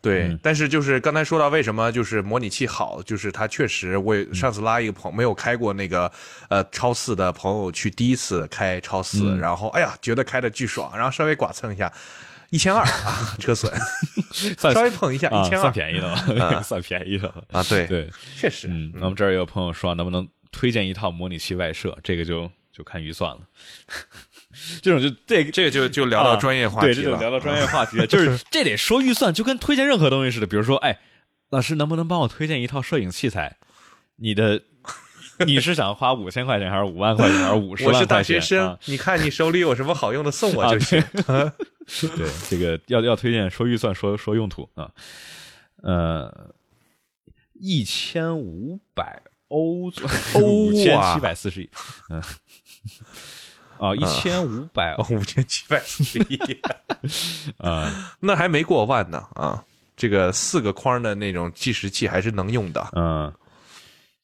对，嗯但是就是刚才说到为什么就是模拟器好，就是它确实，我也上次拉一个朋没有开过那个呃超四的朋友去第一次开超四，嗯然后哎呀觉得开的巨爽，然后稍微剐蹭一下，一千二啊 车损，算稍微碰一下啊，一千二算便宜的了，算便宜的了。啊，对对，确实，嗯，那么这儿也有朋友说，能不能推荐一套模拟器外设？这个就就看预算了。这种就这这个就就聊到专业话，题了，对这就聊到专业话题了。就是这得说预算，就跟推荐任何东西似的。比如说，哎，老师能不能帮我推荐一套摄影器材？你的你是想花五千块钱，还是五万块钱，还是五十万我是大？学生，啊你看你手里有什么好用的送我就行。对，这个要要推荐说预算说说用途啊，呃，一千五百欧欧 五千啊七百四十一，嗯，啊，一千五百。五千七百四十一，啊，那还没过万呢啊！这个四个框的那种计时器还是能用的。嗯，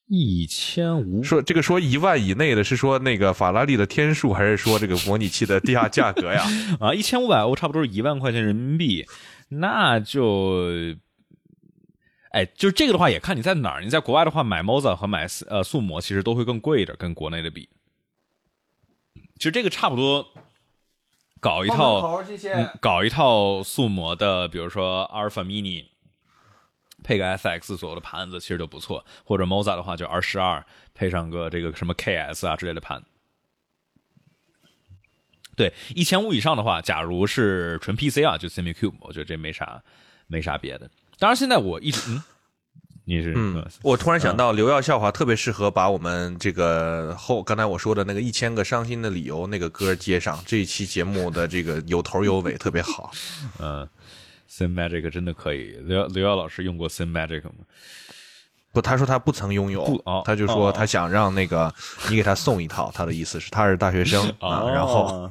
一千五说这个说一万以内的是说那个法拉利的天数，还是说这个模拟器的地下价格呀？啊，一千五百欧差不多是一万块钱人民币，那就。哎，就这个的话，也看你在哪儿。你在国外的话，买 Moza 和买呃速模其实都会更贵一点，跟国内的比。其实这个差不多，搞一套嗯搞一套速模的，比如说阿尔法 mini，配个 FX 左右的盘子，其实就不错。或者 Moza 的话，就 R 十二配上个这个什么 KS 啊之类的盘。对，一千五以上的话，假如是纯 PC 啊，就 SimiCube，我觉得这没啥没啥别的。当然，现在我一直嗯，你是嗯，我突然想到，刘耀笑话特别适合把我们这个后刚才我说的那个一千个伤心的理由那个歌接上。这一期节目的这个有头有尾，特别好。嗯，Sim Magic 真的可以。刘耀刘耀老师用过 Sim Magic 吗？不，他说他不曾拥有他就哦说他想让那个 你给他送一套。他的意思是他是大学生啊，然后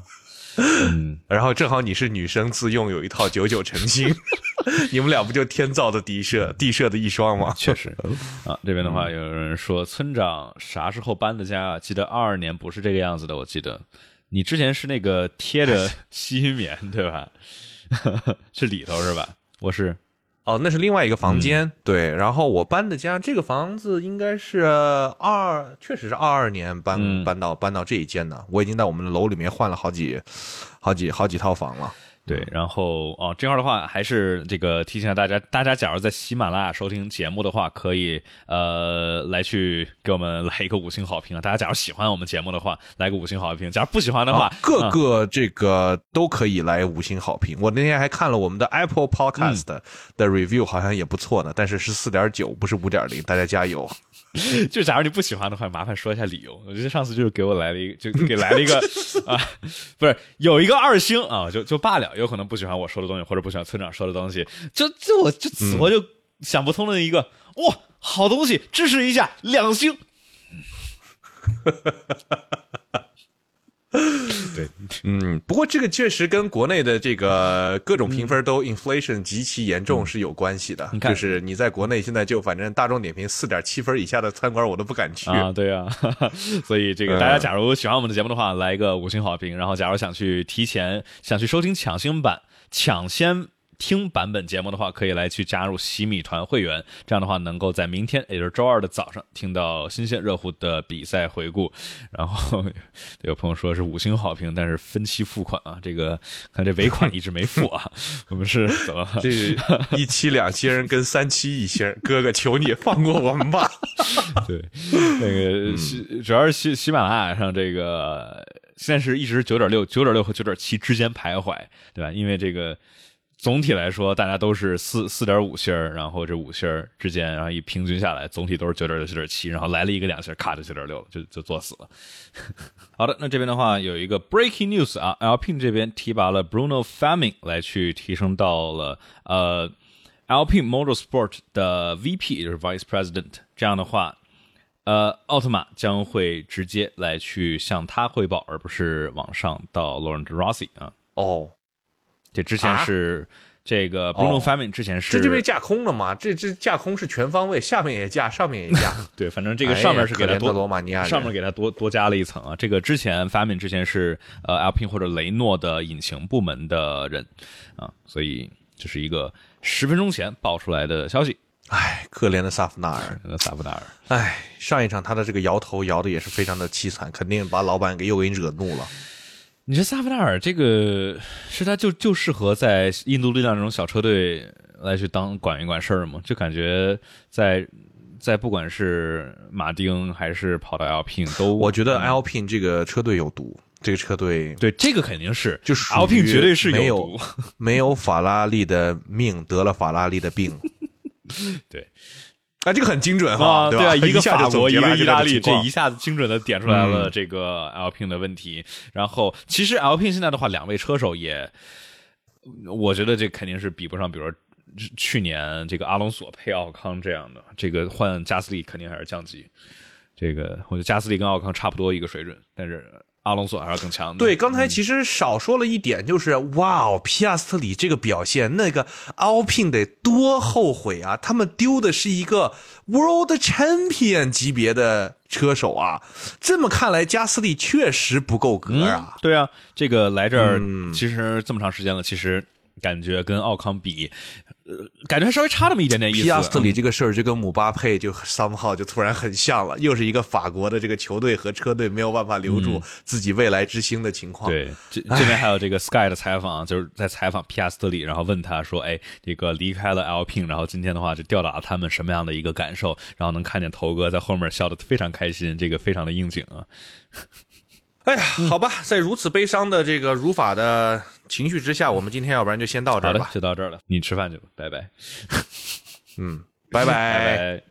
然后正好你是女生自用，有一套九九成新，你们俩不就天造的地设地设的一双吗？确实 啊。这边的话，有人说村长啥时候搬的家啊？记得二二年不是这个样子的，我记得你之前是那个贴着吸音棉对吧？是里头是吧？我是哦，那是另外一个房间，嗯对。然后我搬的家，这个房子应该是二，确实是二二年搬、嗯搬到搬到这一间的。我已经在我们的楼里面换了好几、好几、好几套房了。对，然后哦，这块的话还是这个提醒下大家，大家假如在喜马拉雅收听节目的话，可以呃来去给我们来一个五星好评啊！大家假如喜欢我们节目的话，来个五星好评；假如不喜欢的话，啊各啊个这个都可以来五星好评。我那天还看了我们的 Apple Podcast 嗯的 review，好像也不错呢，但是是四点九，不是五点零，大家加油。就假如你不喜欢的话，麻烦说一下理由。我觉得上次就是给我来了一个，就给来了一个 啊，不是有一个二星啊，就就罢了。有可能不喜欢我说的东西，或者不喜欢村长说的东西，就就我就死活就想不通的一个，哇，好东西，支持一下，两星。对，嗯，不过这个确实跟国内的这个各种评分都 inflation 极其严重是有关系的。你看就是你在国内现在就反正大众点评四点七分以下的餐馆我都不敢去。啊，对啊，所以这个嗯大家假如喜欢我们的节目的话，来一个五星好评。然后，假如想去提前想去收听抢星版、抢先听版本节目的话，可以来去加入喜米团会员，这样的话能够在明天，也就是周二的早上听到新鲜热乎的比赛回顾。然后有朋友说是五星好评，但是分期付款啊，这个看这尾款一直没付啊，我们是怎么？这一期两星跟三期一星，哥哥求你放过我们吧。对，那个喜主要是喜喜马拉雅上这个现在是一直九点六、九点六和九点七之间徘徊，对吧？因为这个。总体来说，大家都是四四点五星儿，然后这五星儿之间，然后一平均下来，总体都是九点六、九点七，然后来了一个两星，卡就九点六了，就就作死了。好的，那这边的话有一个 breaking news 啊，L. P. 这边提拔了 Bruno f a m i n g 来去提升到了呃 L. P. Motorsport 的 VP，就是 Vice President。这样的话，呃，奥特曼将会直接来去向他汇报，而不是往上到 Laurent Rossi 啊。哦。这之前是这个 Bruno f a m i n 之前是这就被架空了嘛？这这架空是全方位，下面也架，上面也架。对，反正这个上面是给他多罗马尼亚，上面给他多多加了一层啊。这个之前 f a m i n 之前是呃 Alpine 或者雷诺的引擎部门的人啊，所以这是一个十分钟前爆出来的消息。唉，可怜的萨夫纳尔，萨夫纳尔。唉，上一场他的这个摇头摇的也是非常的凄惨，肯定把老板给又给惹怒了。你说萨夫纳尔这个是他就就适合在印度力量这种小车队来去当管一管事儿吗？就感觉在在不管是马丁还是跑到 Alpine 都，我觉得 Alpine 这个车队有毒，这个车队对这个肯定是就是 Alpine 绝对是没有 没有法拉利的命得了法拉利的病，对。啊，这个很精准哈，对啊，一个法国，一个意大利，这一下子精准的点出来了这个 Alpine 的问题。然后，其实 Alpine 现在的话，两位车手也，我觉得这肯定是比不上，比如说去年这个阿隆索配奥康这样的，这个换加斯利肯定还是降级。这个我觉得加斯利跟奥康差不多一个水准，但是。阿隆索还是更强的。对，刚才其实少说了一点，就是哇哦，皮亚斯特里这个表现，那个 Alpine 得多后悔啊！他们丢的是一个 World Champion 级别的车手啊！这么看来，加斯利确实不够格啊。对啊，这个来这儿其实这么长时间了，其实感觉跟奥康比。呃，感觉还稍微差那么一点点意思。皮亚斯特里这个事儿就跟姆巴佩就三号就突然很像了，又是一个法国的这个球队和车队没有办法留住自己未来之星的情况。对，这这边还有这个 Sky 的采访，就是在采访皮亚斯特里，然后问他说：“哎，这个离开了 Alpine，然后今天的话就吊打他们什么样的一个感受？”然后能看见头哥在后面笑得非常开心，这个非常的应景啊。哎呀，好吧，在如此悲伤的这个如法的情绪之下，我们今天要不然就先到这儿吧，就到这儿了。你吃饭去吧，拜拜。嗯，拜拜。